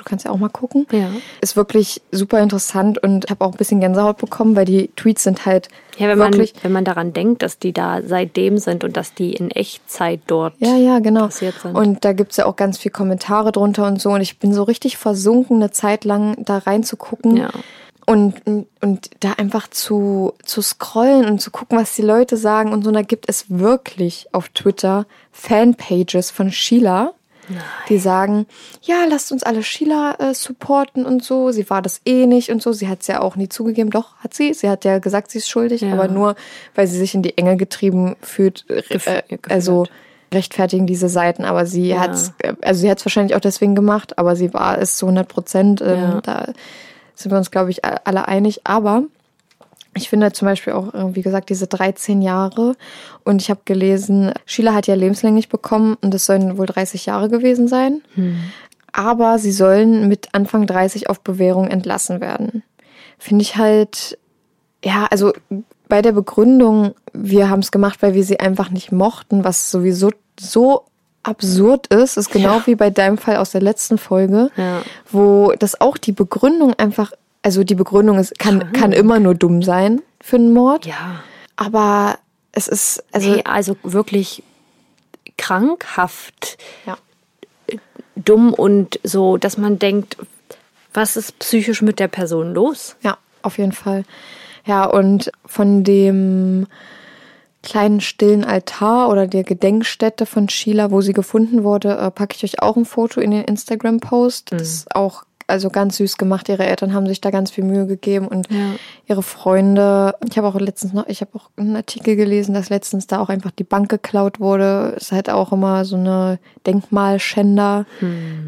Du kannst ja auch mal gucken. Ja. Ist wirklich super interessant und ich habe auch ein bisschen Gänsehaut bekommen, weil die Tweets sind halt Ja, wenn man, wirklich. wenn man daran denkt, dass die da seitdem sind und dass die in Echtzeit dort. Ja, ja, genau. passiert sind. Und da gibt's ja auch ganz viel Kommentare drunter und so. Und ich bin so richtig versunken, eine Zeit lang da reinzugucken. Ja. Und, und da einfach zu, zu scrollen und zu gucken, was die Leute sagen und so. Und da gibt es wirklich auf Twitter Fanpages von Sheila, die sagen, ja, lasst uns alle Sheila äh, supporten und so. Sie war das eh nicht und so. Sie hat es ja auch nie zugegeben. Doch, hat sie. Sie hat ja gesagt, sie ist schuldig, Ja. aber nur, weil sie sich in die Enge getrieben fühlt. Äh, Gef- äh, also rechtfertigen diese Seiten, aber sie Ja. hat's, äh, also sie hat es wahrscheinlich auch deswegen gemacht, aber sie war es zu 100 Prozent. Ähm, Ja. Da sind wir uns, glaube ich, alle einig. Aber ich finde zum Beispiel auch, äh, wie gesagt, diese 13 Jahre. Und ich habe gelesen, Sheila hat ja lebenslänglich bekommen und es sollen wohl 30 Jahre gewesen sein. Aber sie sollen mit Anfang 30 auf Bewährung entlassen werden. Finde ich halt, ja, also bei der Begründung, wir haben es gemacht, weil wir sie einfach nicht mochten, was sowieso so absurd ist, ist genau wie bei deinem Fall aus der letzten Folge, Ja. wo das auch die Begründung einfach, also die Begründung ist, kann, kann immer nur dumm sein für einen Mord, Ja. aber es ist, also, Nee, also wirklich krankhaft ja. dumm und so, dass man denkt, was ist psychisch mit der Person los? Ja, auf jeden Fall. Ja, und von dem kleinen stillen Altar oder der Gedenkstätte von Sheila, wo sie gefunden wurde, äh, packe ich euch auch ein Foto in den Instagram-Post. Das ist auch also ganz süß gemacht. Ihre Eltern haben sich da ganz viel Mühe gegeben und ihre Freunde. Ich habe auch letztens noch, ich habe auch einen Artikel gelesen, dass letztens da auch einfach die Bank geklaut wurde. Ist halt auch immer so eine Denkmalschänder.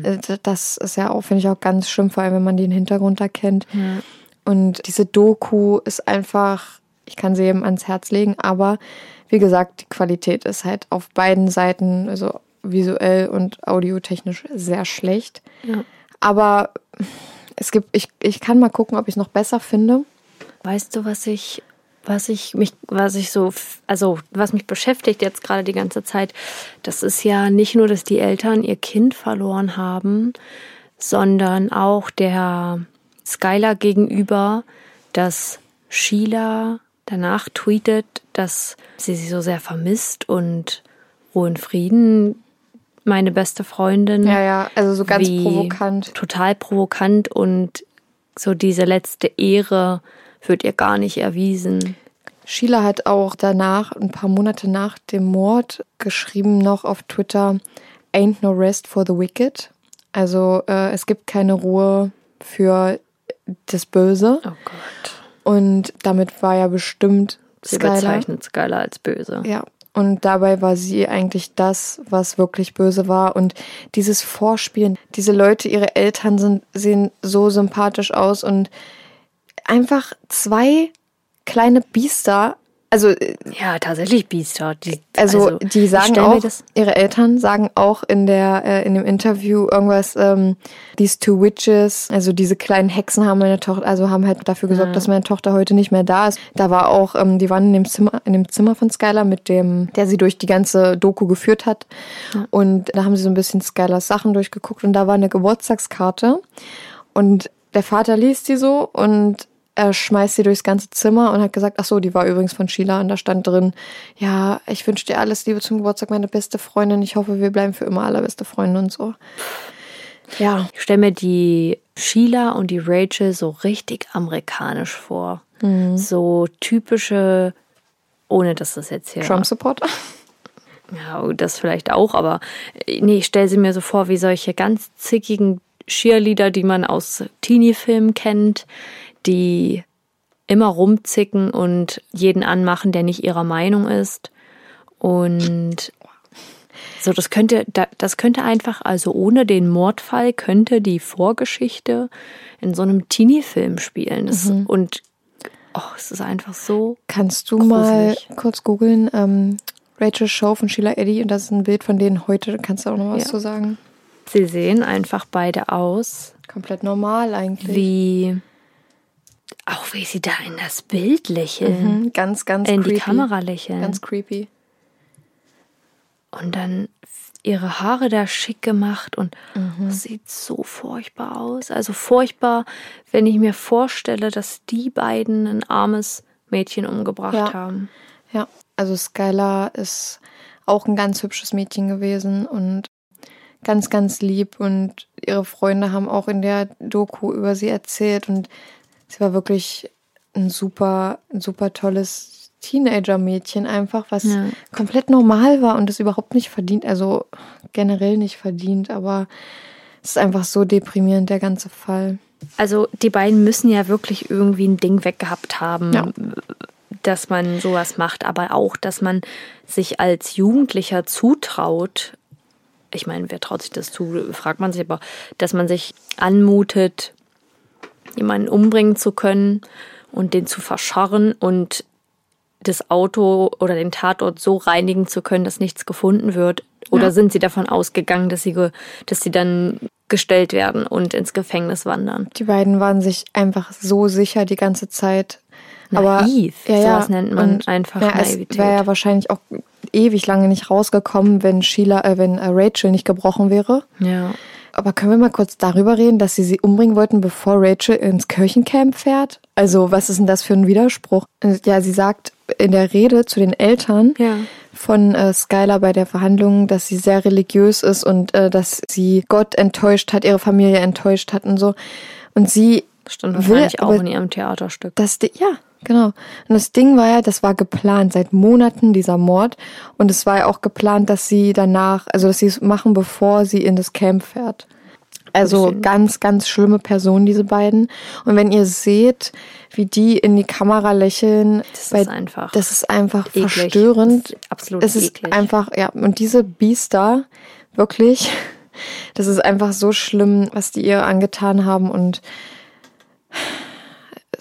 Äh, Das ist ja auch, finde ich auch ganz schlimm, vor allem wenn man den Hintergrund da kennt. Und diese Doku ist einfach, ich kann sie jedem ans Herz legen, aber wie gesagt, die Qualität ist halt auf beiden Seiten, also visuell und audiotechnisch sehr schlecht. Ja. Aber es gibt, ich, ich kann mal gucken, ob ich es noch besser finde. Weißt du, was ich, was ich mich, was ich so, also was mich beschäftigt jetzt gerade die ganze Zeit, das ist ja nicht nur, dass die Eltern ihr Kind verloren haben, sondern auch der Skylar gegenüber, dass Sheila danach tweetet, dass sie sie so sehr vermisst und Ruhe und Frieden, meine beste Freundin. Ja, ja, also so ganz provokant. Total provokant und so diese letzte Ehre wird ihr gar nicht erwiesen. Sheila hat auch danach, ein paar Monate nach dem Mord, geschrieben noch auf Twitter, Ain't no rest for the wicked. Also äh, es gibt keine Ruhe für das Böse. Oh Gott. Und damit war ja bestimmt Sie Skylar. bezeichnet Skylar als böse. Ja. Und dabei war sie eigentlich das, was wirklich böse war. Und dieses Vorspielen, diese Leute, ihre Eltern sind, sehen so sympathisch aus und einfach zwei kleine Biester. Also, äh, Ja, tatsächlich Biester. Die, also, die ich sagen auch, ihre Eltern sagen auch in der, äh, in dem Interview irgendwas, ähm, these two witches, also diese kleinen Hexen haben meine Tochter, also haben halt dafür gesorgt, dass meine Tochter heute nicht mehr da ist. Da war auch, ähm, die waren in dem Zimmer, in dem Zimmer von Skylar mit dem, der sie durch die ganze Doku geführt hat. Und da haben sie so ein bisschen Skylars Sachen durchgeguckt und da war eine Geburtstagskarte. Und der Vater liest die so und er schmeißt sie durchs ganze Zimmer und hat gesagt, ach so, die war übrigens von Sheila und da stand drin, ja, ich wünsche dir alles Liebe zum Geburtstag, meine beste Freundin. Ich hoffe, wir bleiben für immer allerbeste Freunde und so. Ja, ich stelle mir die Sheila und die Rachel so richtig amerikanisch vor. Mhm. So typische, ohne dass das jetzt hier. Trump-Supporter. Ja, das vielleicht auch, aber äh, nee, ich stelle sie mir so vor wie solche ganz zickigen Cheerleader, die man aus Teenie-Filmen kennt, die immer rumzicken und jeden anmachen, der nicht ihrer Meinung ist. Und so, das könnte, da- das könnte einfach, also ohne den Mordfall, könnte die Vorgeschichte in so einem Teenie-Film spielen. Das, Und oh, es ist einfach so. Kannst du mal Gruselig. kurz googeln, ähm, Rachel Show von Sheila Eddy und das ist ein Bild von denen heute. Kannst du auch noch was Ja. zu sagen? Sie sehen einfach beide aus Komplett normal eigentlich. wie auch wie sie da in das Bild lächeln, Mhm, ganz, ganz in creepy. die Kamera lächeln Ganz creepy. und dann ihre Haare da schick gemacht und Mhm. sieht so furchtbar aus. Also furchtbar, wenn ich mir vorstelle, dass die beiden ein armes Mädchen umgebracht Ja. haben. Ja, also Skylar ist auch ein ganz hübsches Mädchen gewesen und ganz, ganz lieb. Und ihre Freunde haben auch in der Doku über sie erzählt. Und sie war wirklich ein super, ein super tolles Teenager-Mädchen einfach, was Ja. komplett normal war und es überhaupt nicht verdient. Also generell nicht verdient, aber es ist einfach so deprimierend, der ganze Fall. Also die beiden müssen ja wirklich irgendwie ein Ding weggehabt haben, Ja. dass man sowas macht, aber auch, dass man sich als Jugendlicher zutraut. Ich meine, wer traut sich das zu, fragt man sich, aber dass man sich anmutet, jemanden umbringen zu können und den zu verscharren und das Auto oder den Tatort so reinigen zu können, dass nichts gefunden wird? Oder Ja. sind sie davon ausgegangen, dass sie, dass sie dann gestellt werden und ins Gefängnis wandern? Die beiden waren sich einfach so sicher die ganze Zeit. Naiv. Aber, ja, Sowas ja. nennt man Und, einfach ja, es Naivität. wäre ja wahrscheinlich auch ewig lange nicht rausgekommen, wenn Sheila, äh, wenn äh, Rachel nicht gebrochen wäre. Ja. Aber können wir mal kurz darüber reden, dass sie sie umbringen wollten, bevor Rachel ins Kirchencamp fährt? Also, was ist denn das für ein Widerspruch? Ja, sie sagt in der Rede zu den Eltern Ja. von äh, Skylar bei der Verhandlung, dass sie sehr religiös ist und äh, dass sie Gott enttäuscht hat, ihre Familie enttäuscht hat und so. Und sie Das stand will wahrscheinlich auch aber in ihrem Theaterstück. das, ja, genau. Und das Ding war ja, das war geplant seit Monaten, dieser Mord. Und es war ja auch geplant, dass sie danach, also dass sie es machen, bevor sie in das Camp fährt. Also ganz, ganz schlimme Personen, diese beiden. Und wenn ihr seht, wie die in die Kamera lächeln, Das ist einfach das ist einfach eklig. verstörend. Ist absolut es ist eklig. einfach, ja, und diese Biester, wirklich, das ist einfach so schlimm, was die ihr angetan haben und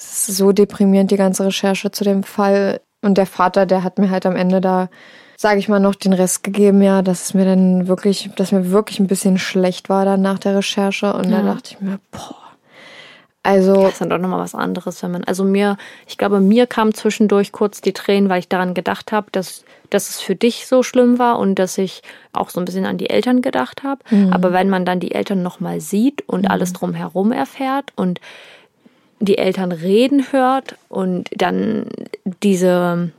es ist so deprimierend, die ganze Recherche zu dem Fall. Und der Vater, der hat mir halt am Ende da, sage ich mal, noch den Rest gegeben, ja, dass es mir dann wirklich, dass mir wirklich ein bisschen schlecht war dann nach der Recherche. Und da Ja. dachte ich mir, boah. Also, Das ist dann doch nochmal was anderes, wenn man. Also mir, ich glaube, mir kam zwischendurch kurz die Tränen, weil ich daran gedacht habe, dass, dass es für dich so schlimm war und dass ich auch so ein bisschen an die Eltern gedacht habe. Aber wenn man dann die Eltern nochmal sieht und alles drumherum erfährt und die Eltern reden hört und dann diese,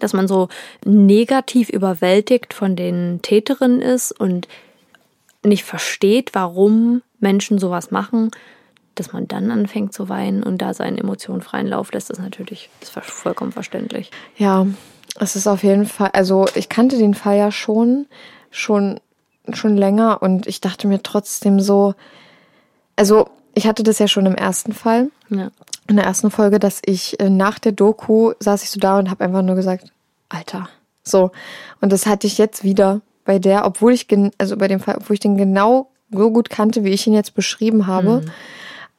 dass man so negativ überwältigt von den Täterinnen ist und nicht versteht, warum Menschen sowas machen, dass man dann anfängt zu weinen und da seinen Emotionen freien Lauf lässt, ist natürlich ist vollkommen verständlich. Ja, es ist auf jeden Fall, also ich kannte den Fall ja schon, schon schon länger und ich dachte mir trotzdem so, also ich hatte das ja schon im ersten Fall, Ja. in der ersten Folge, dass ich äh, nach der Doku saß ich so da und habe einfach nur gesagt, Alter, so. Und das hatte ich jetzt wieder bei der, obwohl ich, gen- also bei dem Fall, obwohl ich den genau so gut kannte, wie ich ihn jetzt beschrieben habe.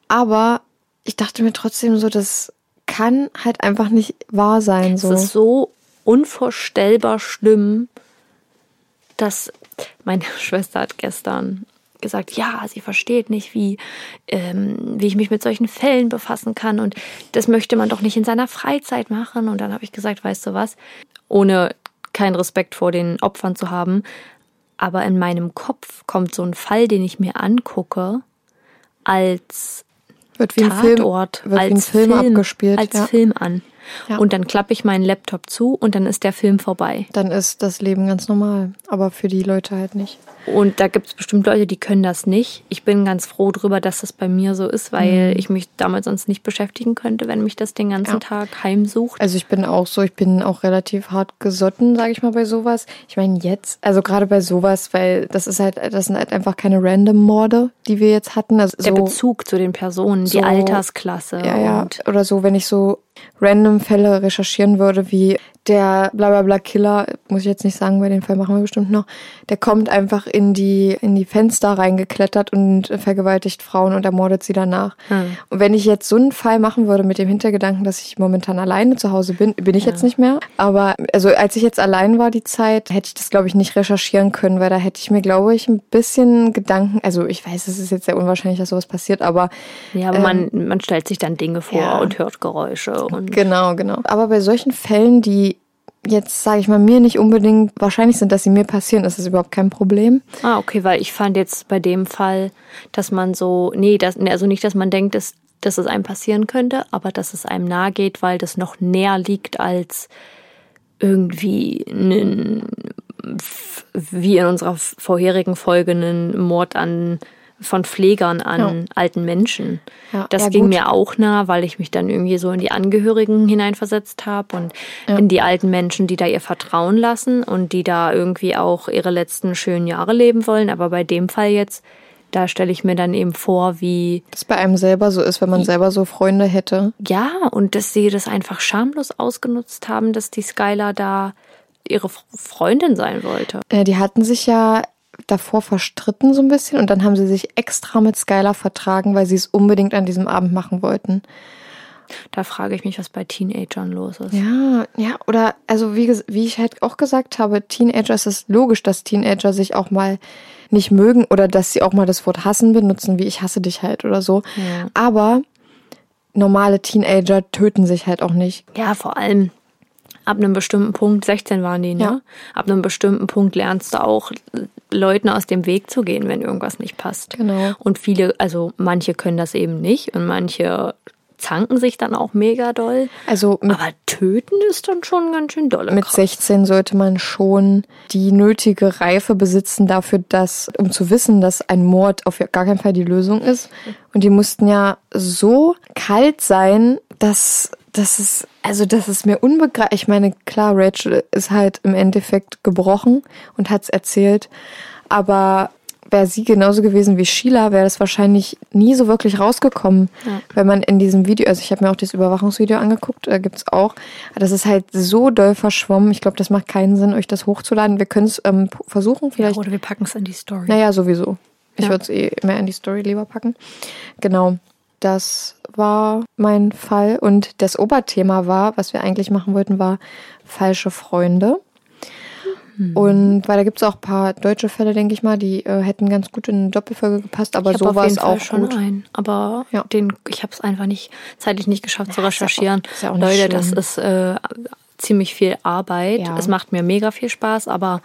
Aber ich dachte mir trotzdem so, das kann halt einfach nicht wahr sein. So. Es ist so unvorstellbar schlimm, dass meine Schwester hat gestern gesagt, ja, sie versteht nicht, wie, ähm, wie ich mich mit solchen Fällen befassen kann und das möchte man doch nicht in seiner Freizeit machen. Und dann habe ich gesagt, weißt du was, ohne keinen Respekt vor den Opfern zu haben, aber in meinem Kopf kommt so ein Fall, den ich mir angucke, als wird wie ein Film, Tatort wird als wie ein Film, abgespielt. als ja. Film an. Ja. Und dann klappe ich meinen Laptop zu und dann ist der Film vorbei. Dann ist das Leben ganz normal, aber für die Leute halt nicht. Und da gibt es bestimmt Leute, die können das nicht. Ich bin ganz froh drüber, dass das bei mir so ist, weil ich mich damit sonst nicht beschäftigen könnte, wenn mich das den ganzen Ja. Tag heimsucht. Also ich bin auch so, ich bin auch relativ hart gesotten, sage ich mal, bei sowas. Ich meine jetzt, also gerade bei sowas, weil das ist halt, das sind halt einfach keine Random-Morde, die wir jetzt hatten. Also der so, Bezug zu den Personen, so- die Altersklasse. Ja, ja. Oder so, wenn ich so random Fälle recherchieren würde, wie der blablabla Killer, muss ich jetzt nicht sagen, weil den Fall machen wir bestimmt noch, der kommt einfach in die, in die Fenster reingeklettert und vergewaltigt Frauen und ermordet sie danach. Hm. Und wenn ich jetzt so einen Fall machen würde mit dem Hintergedanken, dass ich momentan alleine zu Hause bin, bin ich jetzt nicht mehr. Aber also als ich jetzt allein war die Zeit, hätte ich das glaube ich nicht recherchieren können, weil da hätte ich mir glaube ich ein bisschen Gedanken, also ich weiß, es ist jetzt sehr unwahrscheinlich, dass sowas passiert, aber ja, aber man, man stellt sich dann Dinge vor Ähm, ja. und hört Geräusche. Und Genau, genau. Aber bei solchen Fällen, die jetzt, sage ich mal, mir nicht unbedingt wahrscheinlich sind, dass sie mir passieren, ist das überhaupt kein Problem. Ah, okay, weil ich fand jetzt bei dem Fall, dass man so, nee, das, also nicht, dass man denkt, dass, dass es einem passieren könnte, aber dass es einem nahe geht, weil das noch näher liegt als irgendwie einen, wie in unserer vorherigen Folge, einen Mord an von Pflegern an alten Menschen. Ja, das ja, ging gut. mir auch nah, weil ich mich dann irgendwie so in die Angehörigen hineinversetzt habe und in die alten Menschen, die da ihr Vertrauen lassen und die da irgendwie auch ihre letzten schönen Jahre leben wollen. Aber bei dem Fall jetzt, da stelle ich mir dann eben vor, wie Das bei einem selber so ist, wenn man selber so Freunde hätte. ja, und dass sie das einfach schamlos ausgenutzt haben, dass die Skylar da ihre Freundin sein wollte. Äh, die hatten sich ja davor verstritten so ein bisschen und dann haben sie sich extra mit Skylar vertragen, weil sie es unbedingt an diesem Abend machen wollten. Da frage ich mich, was bei Teenagern los ist. Ja, ja, oder also wie, wie ich halt auch gesagt habe, Teenager es ist logisch, dass Teenager sich auch mal nicht mögen oder dass sie auch mal das Wort hassen benutzen, wie ich hasse dich halt oder so. Ja. Aber normale Teenager töten sich halt auch nicht. Ja, vor allem ab einem bestimmten Punkt, 16 waren die, ne? Ja. Ab einem bestimmten Punkt lernst du auch Leuten aus dem Weg zu gehen, wenn irgendwas nicht passt. Genau. Und viele, also manche können das eben nicht und manche zanken sich dann auch mega doll. Also Aber töten ist dann schon ganz schön doll. mit 16 sollte man schon die nötige Reife besitzen dafür, dass, um zu wissen, dass ein Mord auf gar keinen Fall die Lösung ist. Und die mussten ja so kalt sein, dass das ist, also das ist mir unbegreiflich. Ich meine, klar, Rachel ist halt im Endeffekt gebrochen und hat's erzählt. Aber wäre sie genauso gewesen wie Sheila, wäre das wahrscheinlich nie so wirklich rausgekommen. Wenn man in diesem Video, also ich habe mir auch das Überwachungsvideo angeguckt, äh, gibt's auch. Das ist halt so doll verschwommen. Ich glaube, das macht keinen Sinn, euch das hochzuladen. Wir können es ähm, versuchen, Ja, vielleicht. oder wir packen es in die Story. Naja, sowieso. Ich Ja. würde es eh mehr in die Story lieber packen. Genau. Das war mein Fall. Und das Oberthema war, was wir eigentlich machen wollten, war falsche Freunde. Mhm. Und weil da gibt es auch ein paar deutsche Fälle, denke ich mal, die äh, hätten ganz gut in eine Doppelfolge gepasst, aber ich so war es auch schon gut. einen, aber Ja. den, ich habe es einfach nicht zeitlich nicht geschafft zu Ja, ist ja auch- recherchieren. ist ja auch Leute, das schlimm. ist äh, ziemlich viel Arbeit. Ja. Es macht mir mega viel Spaß, aber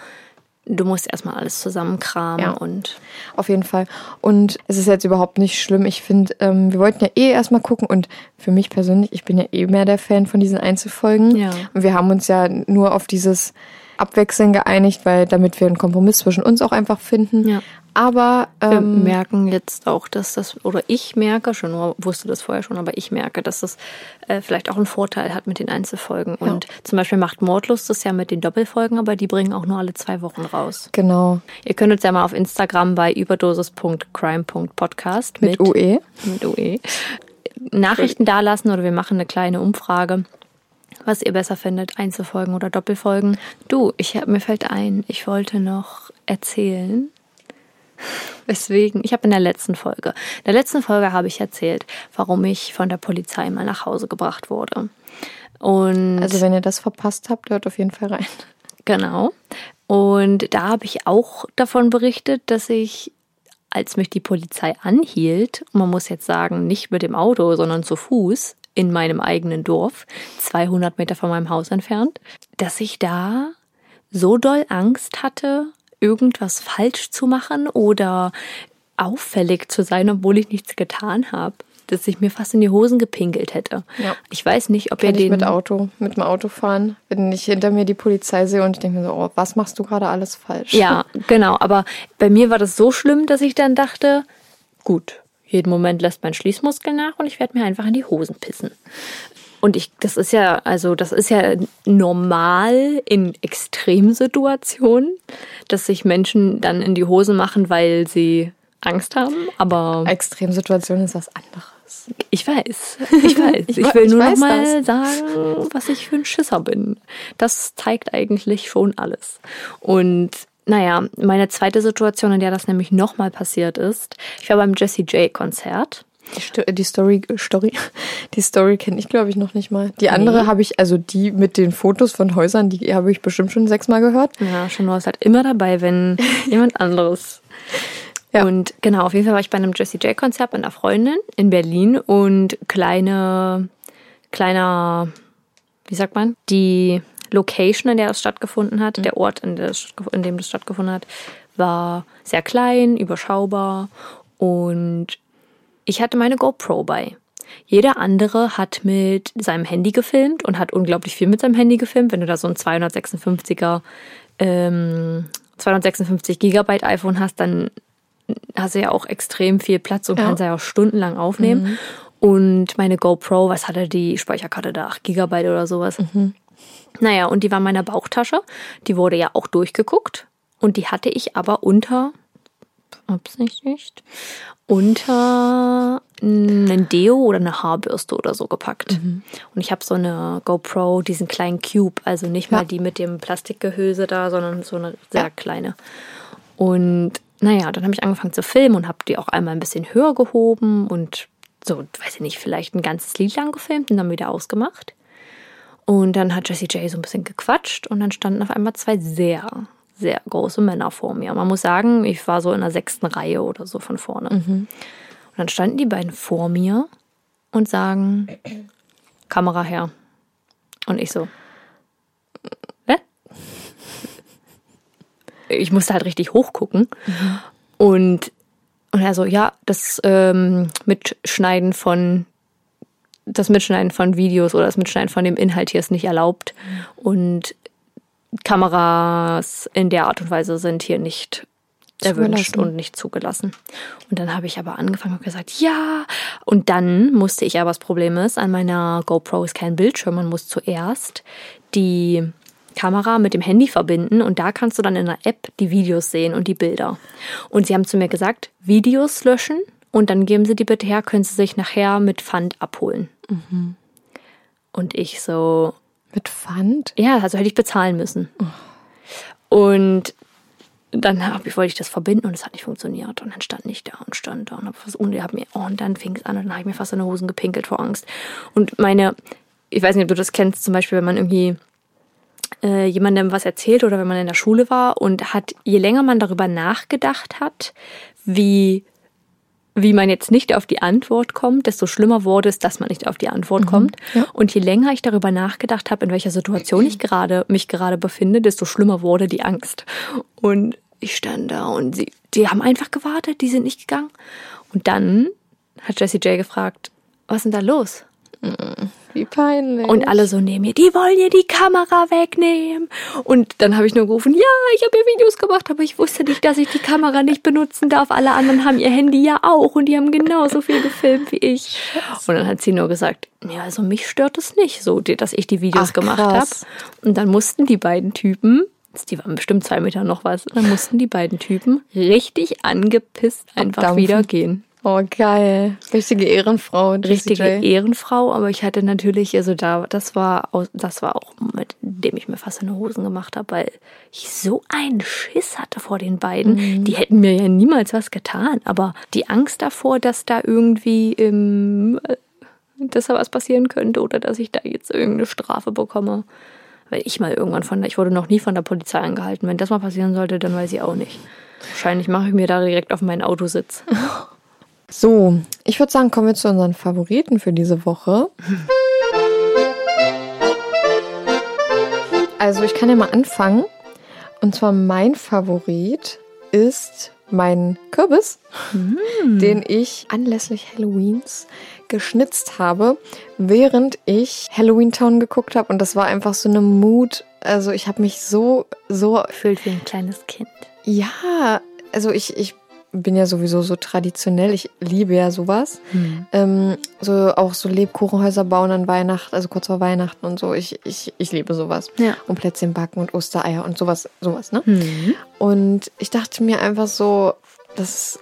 du musst erstmal alles zusammenkramen Ja. und Auf jeden Fall. Und es ist jetzt überhaupt nicht schlimm. Ich finde, ähm, wir wollten ja eh erstmal gucken und für mich persönlich, ich bin ja eh mehr der Fan von diesen Einzelfolgen. Ja. Und wir haben uns ja nur auf dieses abwechselnd geeinigt, weil damit wir einen Kompromiss zwischen uns auch einfach finden. Ja. Aber Wir ähm, merken jetzt auch, dass das, oder ich merke schon, nur wusste das vorher schon, aber ich merke, dass das äh, vielleicht auch einen Vorteil hat mit den Einzelfolgen. Und zum Beispiel macht Mordlust das ja mit den Doppelfolgen, aber die bringen auch nur alle zwei Wochen raus. genau Ihr könnt uns ja mal auf Instagram bei überdosis.crime.podcast mit, UE. mit UE Nachrichten dalassen oder wir machen eine kleine Umfrage, was ihr besser findet, Einzelfolgen oder Doppelfolgen. Du, ich hab, mir fällt ein, ich wollte noch erzählen, weswegen, ich habe in der letzten Folge, in der letzten Folge habe ich erzählt, warum ich von der Polizei mal nach Hause gebracht wurde. Und Also wenn ihr das verpasst habt, hört auf jeden Fall rein. Genau. Und da habe ich auch davon berichtet, dass ich, als mich die Polizei anhielt, man muss jetzt sagen, nicht mit dem Auto, sondern zu Fuß in meinem eigenen Dorf, 200 Meter von meinem Haus entfernt, dass ich da so doll Angst hatte, irgendwas falsch zu machen oder auffällig zu sein, obwohl ich nichts getan habe, dass ich mir fast in die Hosen gepinkelt hätte. Ja. Ich weiß nicht, ob ihr Kenn ich den mit Auto, mit dem Auto fahren, wenn ich hinter mir die Polizei sehe und ich denke mir so, oh, was machst du gerade alles falsch? Ja, genau. Aber bei mir war das so schlimm, dass ich dann dachte, gut, jeden Moment lässt mein Schließmuskel nach und ich werde mir einfach in die Hosen pissen. Und ich, das ist ja, also das ist ja normal in Extremsituationen, dass sich Menschen dann in die Hosen machen, weil sie Angst haben. Aber Extremsituation ist was anderes. ich weiß, ich weiß. Ich Ich, will ich nur noch mal sagen, was ich für ein Schisser bin. Das zeigt eigentlich schon alles. Und naja, meine zweite Situation, in der das nämlich nochmal passiert ist, ich war beim Jessie J Konzert. Die, Sto die Story, Story, die Story kenne ich, glaube ich, noch nicht mal. Die andere habe ich, also die mit den Fotos von Häusern, die habe ich bestimmt schon sechsmal gehört. Ja, schon ist halt immer dabei, wenn jemand anderes. Ja. Und genau, auf jeden Fall war ich bei einem Jessie J Konzert mit einer Freundin in Berlin und kleine, kleiner, wie sagt man, die Location, in der das stattgefunden hat, der Ort, in, der in dem das stattgefunden hat, war sehr klein, überschaubar und ich hatte meine GoPro bei. Jeder andere hat mit seinem Handy gefilmt und hat unglaublich viel mit seinem Handy gefilmt. Wenn du da so ein 256er, ähm, 256 Gigabyte iPhone hast, dann hast du ja auch extrem viel Platz und Ja. kannst ja auch stundenlang aufnehmen. Und meine GoPro, was hatte die Speicherkarte da? 8 Gigabyte oder sowas. Naja, und die war in meiner Bauchtasche. Die wurde ja auch durchgeguckt. Und die hatte ich aber unter, absichtlich, unter einen Deo oder eine Haarbürste oder so gepackt. Und ich habe so eine GoPro, diesen kleinen Cube, also nicht mal Ja. die mit dem Plastikgehülse da, sondern so eine sehr kleine. Und naja, dann habe ich angefangen zu filmen und habe die auch einmal ein bisschen höher gehoben und so, weiß ich nicht, vielleicht ein ganzes Lied lang gefilmt und dann wieder ausgemacht. Und dann hat Jessie J so ein bisschen gequatscht und dann standen auf einmal zwei sehr, sehr große Männer vor mir. Man muss sagen, ich war so in der sechsten Reihe oder so von vorne. Und dann standen die beiden vor mir und sagen, Kamera her. Und ich so, Hä? Ich musste halt richtig hochgucken. Und, und er so, ja, das ähm, Mitschneiden von das Mitschneiden von Videos oder das Mitschneiden von dem Inhalt hier ist nicht erlaubt. Und Kameras in der Art und Weise sind hier nicht erwünscht Zugelassen. und nicht zugelassen. Und dann habe ich aber angefangen und gesagt, ja. Und dann musste ich aber, das Problem ist, an meiner GoPro ist kein Bildschirm. Man muss zuerst die Kamera mit dem Handy verbinden und da kannst du dann in der App die Videos sehen und die Bilder. Und sie haben zu mir gesagt, Videos löschen und dann geben sie die bitte her, können sie sich nachher mit Pfand abholen. Und ich so, Mit Pfand? ja, also hätte ich bezahlen müssen. Und dann ich, wollte ich das verbinden und es hat nicht funktioniert. Und dann stand ich da und stand da und, hab und, hab mir, oh, und dann fing es an und dann habe ich mir fast in die Hosen gepinkelt vor Angst. Und meine, ich weiß nicht, ob du das kennst, zum Beispiel, wenn man irgendwie äh, jemandem was erzählt oder wenn man in der Schule war und hat, je länger man darüber nachgedacht hat, wie wie man jetzt nicht auf die Antwort kommt, desto schlimmer wurde es, dass man nicht auf die Antwort kommt. Und je länger ich darüber nachgedacht habe, in welcher Situation ich gerade mich gerade befinde, desto schlimmer wurde die Angst. Und ich stand da und sie, die haben einfach gewartet, die sind nicht gegangen. Und dann hat Jessie J gefragt, was ist denn da los? Wie peinlich. Und alle so neben mir, die wollen ihr die Kamera wegnehmen. Und dann habe ich nur gerufen, ja, ich habe ja Videos gemacht, aber ich wusste nicht, dass ich die Kamera nicht benutzen darf. Alle anderen haben ihr Handy ja auch und die haben genauso viel gefilmt wie ich. Und dann hat sie nur gesagt, ja, also mich stört es nicht, so, dass ich die Videos Ach, gemacht habe. Und dann mussten die beiden Typen, die waren bestimmt zwei Meter noch was, dann mussten die beiden Typen richtig angepisst einfach Abdampfen. wieder gehen Oh, geil. Richtige Ehrenfrau. Jessie richtige J. Ehrenfrau, aber ich hatte natürlich, also da, das war, das war auch, mit dem ich mir fast in die Hosen gemacht habe, weil ich so einen Schiss hatte vor den beiden. Die hätten mir ja niemals was getan, aber die Angst davor, dass da irgendwie, äh, dass da was passieren könnte oder dass ich da jetzt irgendeine Strafe bekomme. Weil ich mal irgendwann von der, ich wurde noch nie von der Polizei angehalten. Wenn das mal passieren sollte, dann weiß ich auch nicht. Wahrscheinlich mache ich mir da direkt auf meinen Autositz. So, ich würde sagen, kommen wir zu unseren Favoriten für diese Woche. Also, ich kann ja mal anfangen. Und zwar mein Favorit ist mein Kürbis, den ich anlässlich Halloweens geschnitzt habe, während ich Halloween Town geguckt habe. Und das war einfach so eine Mut. Also, ich habe mich so, so Fühlt wie ein kleines Kind. ja, also ich, ich bin ja sowieso so traditionell. Ich liebe ja sowas. Ähm, so auch so Lebkuchenhäuser bauen an Weihnachten, also kurz vor Weihnachten und so. Ich, ich, ich liebe sowas. Ja. Und Plätzchen backen und Ostereier und sowas, sowas, ne? Und ich dachte mir einfach so, das,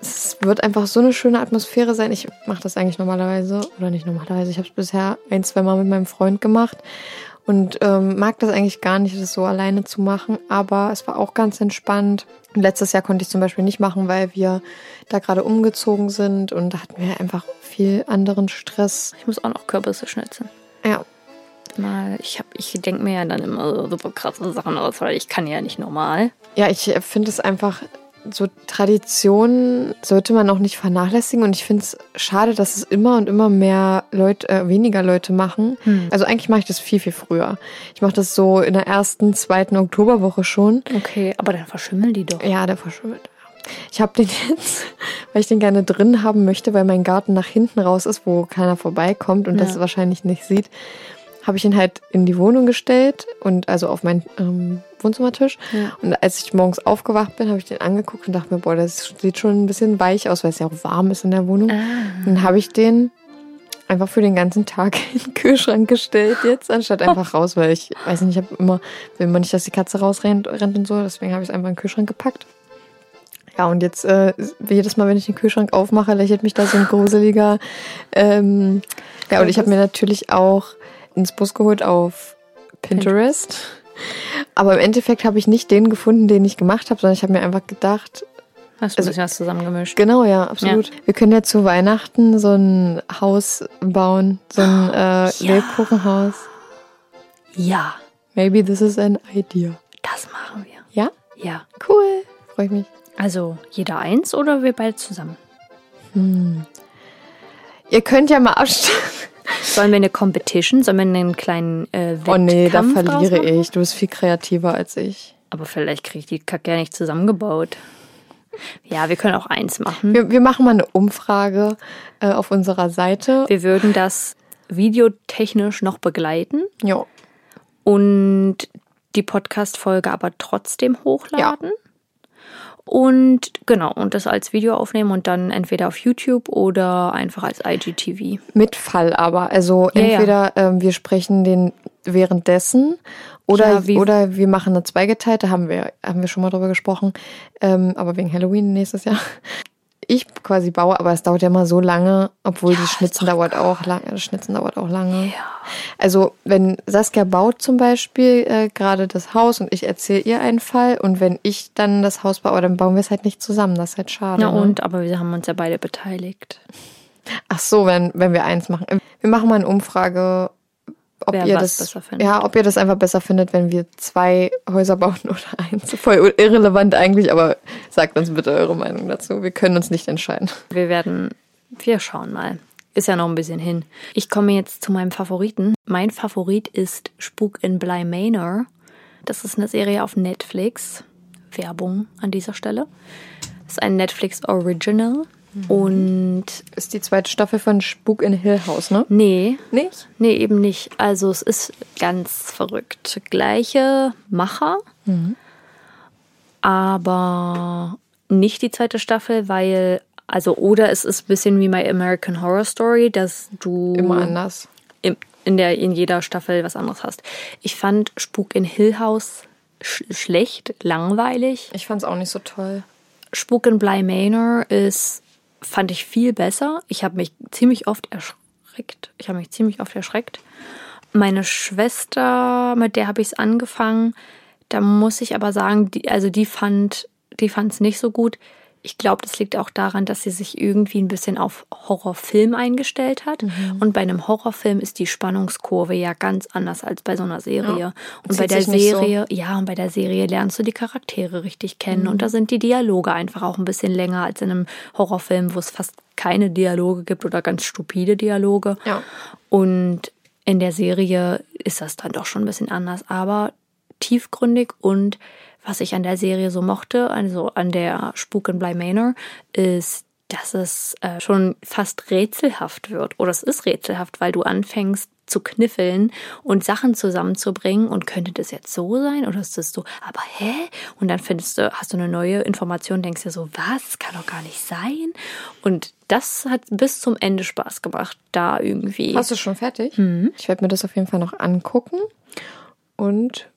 es wird einfach so eine schöne Atmosphäre sein. Ich mache das eigentlich normalerweise, oder nicht normalerweise, ich habe es bisher ein, zwei Mal mit meinem Freund gemacht und ähm, mag das eigentlich gar nicht, das so alleine zu machen, aber es war auch ganz entspannt. Und Letztes Jahr konnte ich zum Beispiel nicht machen, weil wir da gerade umgezogen sind und da hatten wir einfach viel anderen Stress. Ich muss auch noch Kürbisse schnitzen. Ja, Mal, ich hab, ich denke mir ja dann immer so super krasse Sachen aus, weil ich kann ja nicht normal. Ja, ich äh, finde es einfach, so Tradition sollte man auch nicht vernachlässigen und ich finde es schade, dass es immer und immer mehr Leute, äh, weniger Leute machen. Also eigentlich mache ich das viel, viel früher. Ich mache das so in der ersten, zweiten Oktoberwoche schon. Okay, aber dann verschimmeln die doch. Ja, der verschimmelt. Ich habe den jetzt, weil ich den gerne drin haben möchte, weil mein Garten nach hinten raus ist, wo keiner vorbeikommt und das Ja. wahrscheinlich nicht sieht, habe ich ihn halt in die Wohnung gestellt und also auf meinen ähm, Wohnzimmertisch. Ja. Und als ich morgens aufgewacht bin, habe ich den angeguckt und dachte mir, boah, das sieht schon ein bisschen weich aus, weil es ja auch warm ist in der Wohnung. Dann habe ich den einfach für den ganzen Tag in den Kühlschrank gestellt jetzt, anstatt einfach raus, weil ich weiß nicht, ich habe immer, will immer nicht, dass die Katze rausrennt rennt und so, deswegen habe ich es einfach in den Kühlschrank gepackt. Ja, und jetzt äh, jedes Mal, wenn ich den Kühlschrank aufmache, lächelt mich da so ein gruseliger. Ähm, ja, und ich habe mir natürlich auch ins Bus geholt auf Pinterest. Aber im Endeffekt habe ich nicht den gefunden, den ich gemacht habe, sondern ich habe mir einfach gedacht, Hast du ein Also- bisschen was zusammengemischt? Genau, ja, absolut. Wir können ja zu Weihnachten so ein Haus bauen, so ein äh, Lebkuchenhaus. Ja, Maybe this is an idea. das machen wir. Ja? Ja. Cool. Freue ich mich. Also jeder eins oder wir beide zusammen? Ihr könnt ja mal abstimmen. Sollen wir eine Competition? Sollen wir einen kleinen äh, Wettkampf Oh nee, da verliere ich. Du bist viel kreativer als ich. Aber vielleicht kriege ich die Kacke ja nicht zusammengebaut. Ja, wir können auch eins machen. Wir, wir machen mal eine Umfrage äh, auf unserer Seite. Wir würden das videotechnisch noch begleiten Jo. und die Podcast-Folge aber trotzdem hochladen. Und genau, und das als Video aufnehmen und dann entweder auf YouTube oder einfach als IGTV. Mit Fall aber. Also Ja, ja. entweder ähm, wir sprechen den währenddessen oder, Ja, oder wir machen eine zweigeteilte, haben wir, haben wir schon mal drüber gesprochen. Ähm, aber wegen Halloween nächstes Jahr. Ich quasi baue, aber es dauert ja immer so lange, obwohl die Schnitzen dauert auch lange. Das Schnitzen dauert auch lange. Also wenn Saskia baut zum Beispiel äh, gerade das Haus und ich erzähle ihr einen Fall und wenn ich dann das Haus baue, dann bauen wir es halt nicht zusammen. Das ist halt schade. Na ne? und, aber wir haben uns ja beide beteiligt. Ach so, wenn, wenn wir eins machen. Wir machen mal eine Umfrage, ob Wer ihr das ja, ob ihr das einfach besser findet, wenn wir zwei Häuser bauen oder eins. Voll irrelevant eigentlich, aber sagt uns bitte eure Meinung dazu. Wir können uns nicht entscheiden. Wir werden, wir schauen mal. Ist ja noch ein bisschen hin. Ich komme jetzt zu meinem Favoriten. Mein Favorit ist Spuk in Bly Manor. Das ist eine Serie auf Netflix. Werbung an dieser Stelle. Das ist ein Netflix Original. Und Ist die zweite Staffel von Spuk in Hill House, ne? nee, Nicht? nee, eben nicht. Also es ist ganz verrückt. Gleiche Macher, aber nicht die zweite Staffel, weil, also, oder es ist ein bisschen wie My American Horror Story, dass du Immer anders. im, in, der, in jeder Staffel was anderes hast. Ich fand Spuk in Hill House sch schlecht, langweilig. Ich fand's auch nicht so toll. Spuk in Bly Manor ist, fand ich viel besser. Ich habe mich ziemlich oft erschreckt. Ich habe mich ziemlich oft erschreckt. Meine Schwester, mit der habe ich es angefangen. Da muss ich aber sagen, die, also die fand, die fand es nicht so gut. Ich glaube, das liegt auch daran, dass sie sich irgendwie ein bisschen auf Horrorfilm eingestellt hat. Und bei einem Horrorfilm ist die Spannungskurve ja ganz anders als bei so einer Serie. Und bei der nicht so. Serie, ja, und bei der Serie lernst du die Charaktere richtig kennen. Und da sind die Dialoge einfach auch ein bisschen länger als in einem Horrorfilm, wo es fast keine Dialoge gibt oder ganz stupide Dialoge. Ja. Und in der Serie ist das dann doch schon ein bisschen anders, aber tiefgründig und was ich an der Serie so mochte, also an der Spuk in Bly Manor, ist, dass es äh, schon fast rätselhaft wird. Oder es ist rätselhaft, weil du anfängst zu kniffeln und Sachen zusammenzubringen und könnte das jetzt so sein oder ist das so, aber hä? Und dann findest du, hast du eine neue Information, denkst dir so, was? Kann doch gar nicht sein. Und das hat bis zum Ende Spaß gemacht, da irgendwie. Hast du schon fertig? Mhm. Ich werde mir das auf jeden Fall noch angucken. Und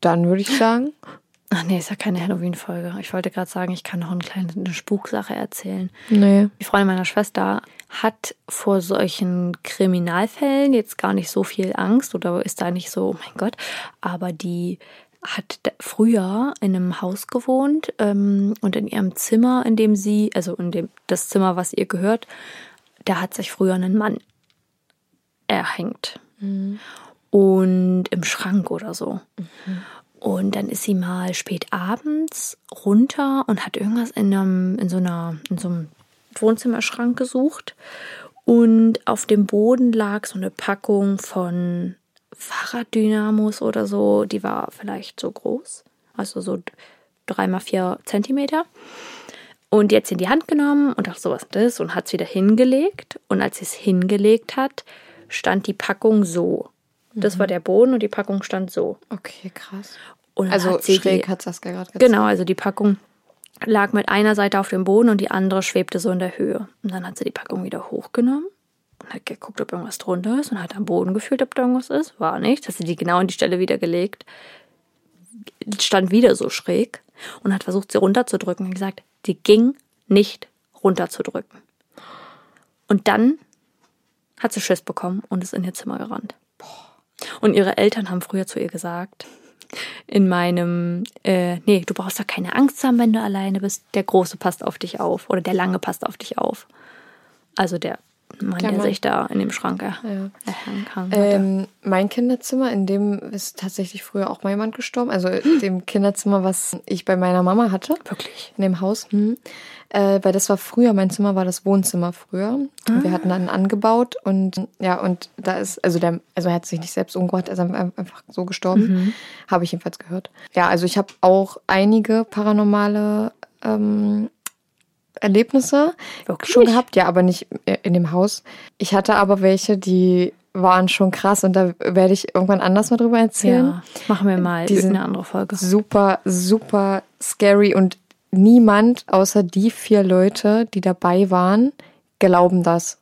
dann würde ich sagen, Ach nee, ist ja keine Halloween-Folge. Ich wollte gerade sagen, ich kann noch eine kleine eine Spuksache erzählen. nee. Die Freundin meiner Schwester hat vor solchen Kriminalfällen jetzt gar nicht so viel Angst oder ist da nicht so, oh mein Gott, aber die hat früher in einem Haus gewohnt ähm, und in ihrem Zimmer, in dem sie, also in dem das Zimmer, was ihr gehört, da hat sich früher ein Mann erhängt. Und im Schrank oder so. Und dann ist sie mal spät abends runter und hat irgendwas in, einem, in, so, einer, in so einem Wohnzimmerschrank gesucht. Und auf dem Boden lag so eine Packung von Fahrraddynamos oder so. Die war vielleicht so groß. Also so drei mal vier Zentimeter. Und sie in die Hand genommen und dachte, so was ist das? Und hat es wieder hingelegt. Und als sie es hingelegt hat, stand die Packung so. Das war der Boden und die Packung stand so. Okay, krass. Und Also hat sie schräg die, hat Saskia gerade gesagt. Genau, also die Packung lag mit einer Seite auf dem Boden und die andere schwebte so in der Höhe. Und dann hat sie die Packung wieder hochgenommen und hat geguckt, ob irgendwas drunter ist und hat am Boden gefühlt, ob da irgendwas ist. War nichts. Hat sie die genau an die Stelle wieder gelegt. Stand wieder so schräg und hat versucht, sie runterzudrücken. Und gesagt, die ging nicht runterzudrücken. Und dann hat sie Schiss bekommen und ist in ihr Zimmer gerannt. Und ihre Eltern haben früher zu ihr gesagt, in meinem, äh, nee, du brauchst doch keine Angst haben, wenn du alleine bist. Der Große passt auf dich auf oder der Lange passt auf dich auf. Also der Der Mann. sich da in dem Schrank er, erhangen hatte. Ähm, mein Kinderzimmer, in dem ist tatsächlich früher auch mal jemand gestorben. Also dem Kinderzimmer, was ich bei meiner Mama hatte. Wirklich? In dem Haus. Hm. Äh, weil das war früher, mein Zimmer war das Wohnzimmer früher. Und wir hatten dann angebaut und ja, und da ist, also der, also er hat sich nicht selbst umgebracht, er ist einfach so gestorben. Habe ich jedenfalls gehört. Ja, also ich habe auch einige paranormale ähm, Erlebnisse Wirklich? schon gehabt, ja, aber nicht in dem Haus. Ich hatte aber welche, die waren schon krass und da werde ich irgendwann anders mal drüber erzählen. Ja, machen wir mal Die sind eine andere Folge. Super, super scary und niemand außer die vier Leute, die dabei waren, glauben das.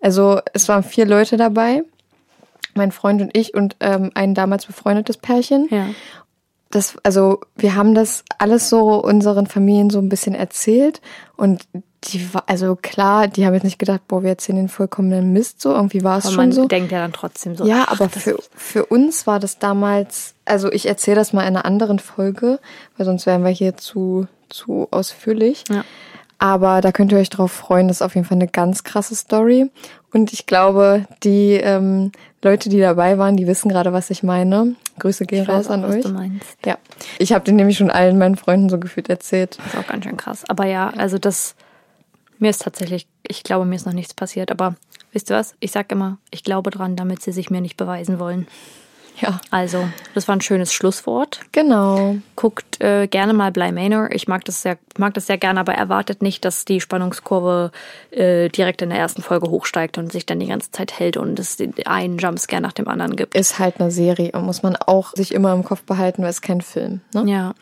Also es waren vier Leute dabei, mein Freund und ich und ähm, ein damals befreundetes Pärchen. Ja. Das, also wir haben das alles so unseren Familien so ein bisschen erzählt und die war, also klar, die haben jetzt nicht gedacht, boah, wir erzählen den vollkommenen Mist so. Irgendwie war es Aber schon man so. denkt ja dann trotzdem so. Ja, aber für, für uns war das damals, also ich erzähle das mal in einer anderen Folge, weil sonst wären wir hier zu, zu ausführlich. Ja. Aber da könnt ihr euch drauf freuen, das ist auf jeden Fall eine ganz krasse Story. Und ich glaube, die ähm, Leute, die dabei waren, die wissen gerade, was ich meine. Grüße gehen Ich weiß raus an auch, was euch. du meinst. Ja, ich habe den nämlich schon allen meinen Freunden so gefühlt erzählt. Das ist auch ganz schön krass. Aber ja, also das, mir ist tatsächlich, ich glaube, mir ist noch nichts passiert. Aber wisst ihr was? Ich sag immer, ich glaube dran, damit sie sich mir nicht beweisen wollen. Ja. Also, das war ein schönes Schlusswort. Genau. Guckt äh, gerne mal Bly Manor. Ich mag das sehr, mag das sehr gerne, aber erwartet nicht, dass die Spannungskurve äh, direkt in der ersten Folge hochsteigt und sich dann die ganze Zeit hält und es einen Jumpscare nach dem anderen gibt. Ist halt eine Serie und muss man auch sich immer im Kopf behalten, weil es kein Film. Ne? Ja.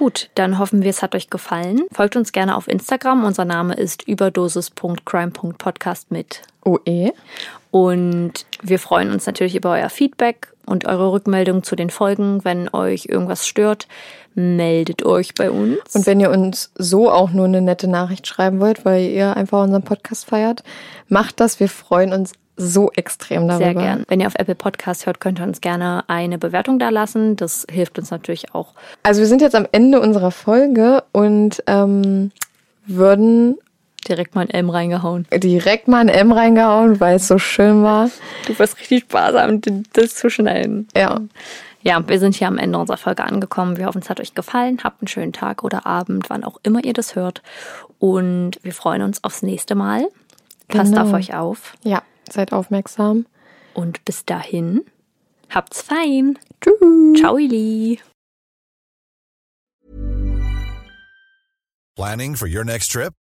Gut, dann hoffen wir, es hat euch gefallen. Folgt uns gerne auf Instagram. Unser Name ist überdosis.crime.podcast mit OE. Und wir freuen uns natürlich über euer Feedback und eure Rückmeldung zu den Folgen. Wenn euch irgendwas stört, meldet euch bei uns. Und wenn ihr uns so auch nur eine nette Nachricht schreiben wollt, weil ihr einfach unseren Podcast feiert, macht das. Wir freuen uns so extrem darüber. Sehr gern. Wenn ihr auf Apple Podcast hört, könnt ihr uns gerne eine Bewertung da lassen. Das hilft uns natürlich auch. Also wir sind jetzt am Ende unserer Folge und ähm, würden direkt mal ein M reingehauen. Direkt mal ein M reingehauen, weil es so schön war. Du wirst richtig sparsam, das zu schneiden. Ja. Ja, wir sind hier am Ende unserer Folge angekommen. Wir hoffen, es hat euch gefallen. Habt einen schönen Tag oder Abend, wann auch immer ihr das hört. Und wir freuen uns aufs nächste Mal. Passt Genau. auf euch auf. Ja, seid aufmerksam. Und bis dahin, habt's fein. Tschüss. Ciao, Ili. Planning for your next trip?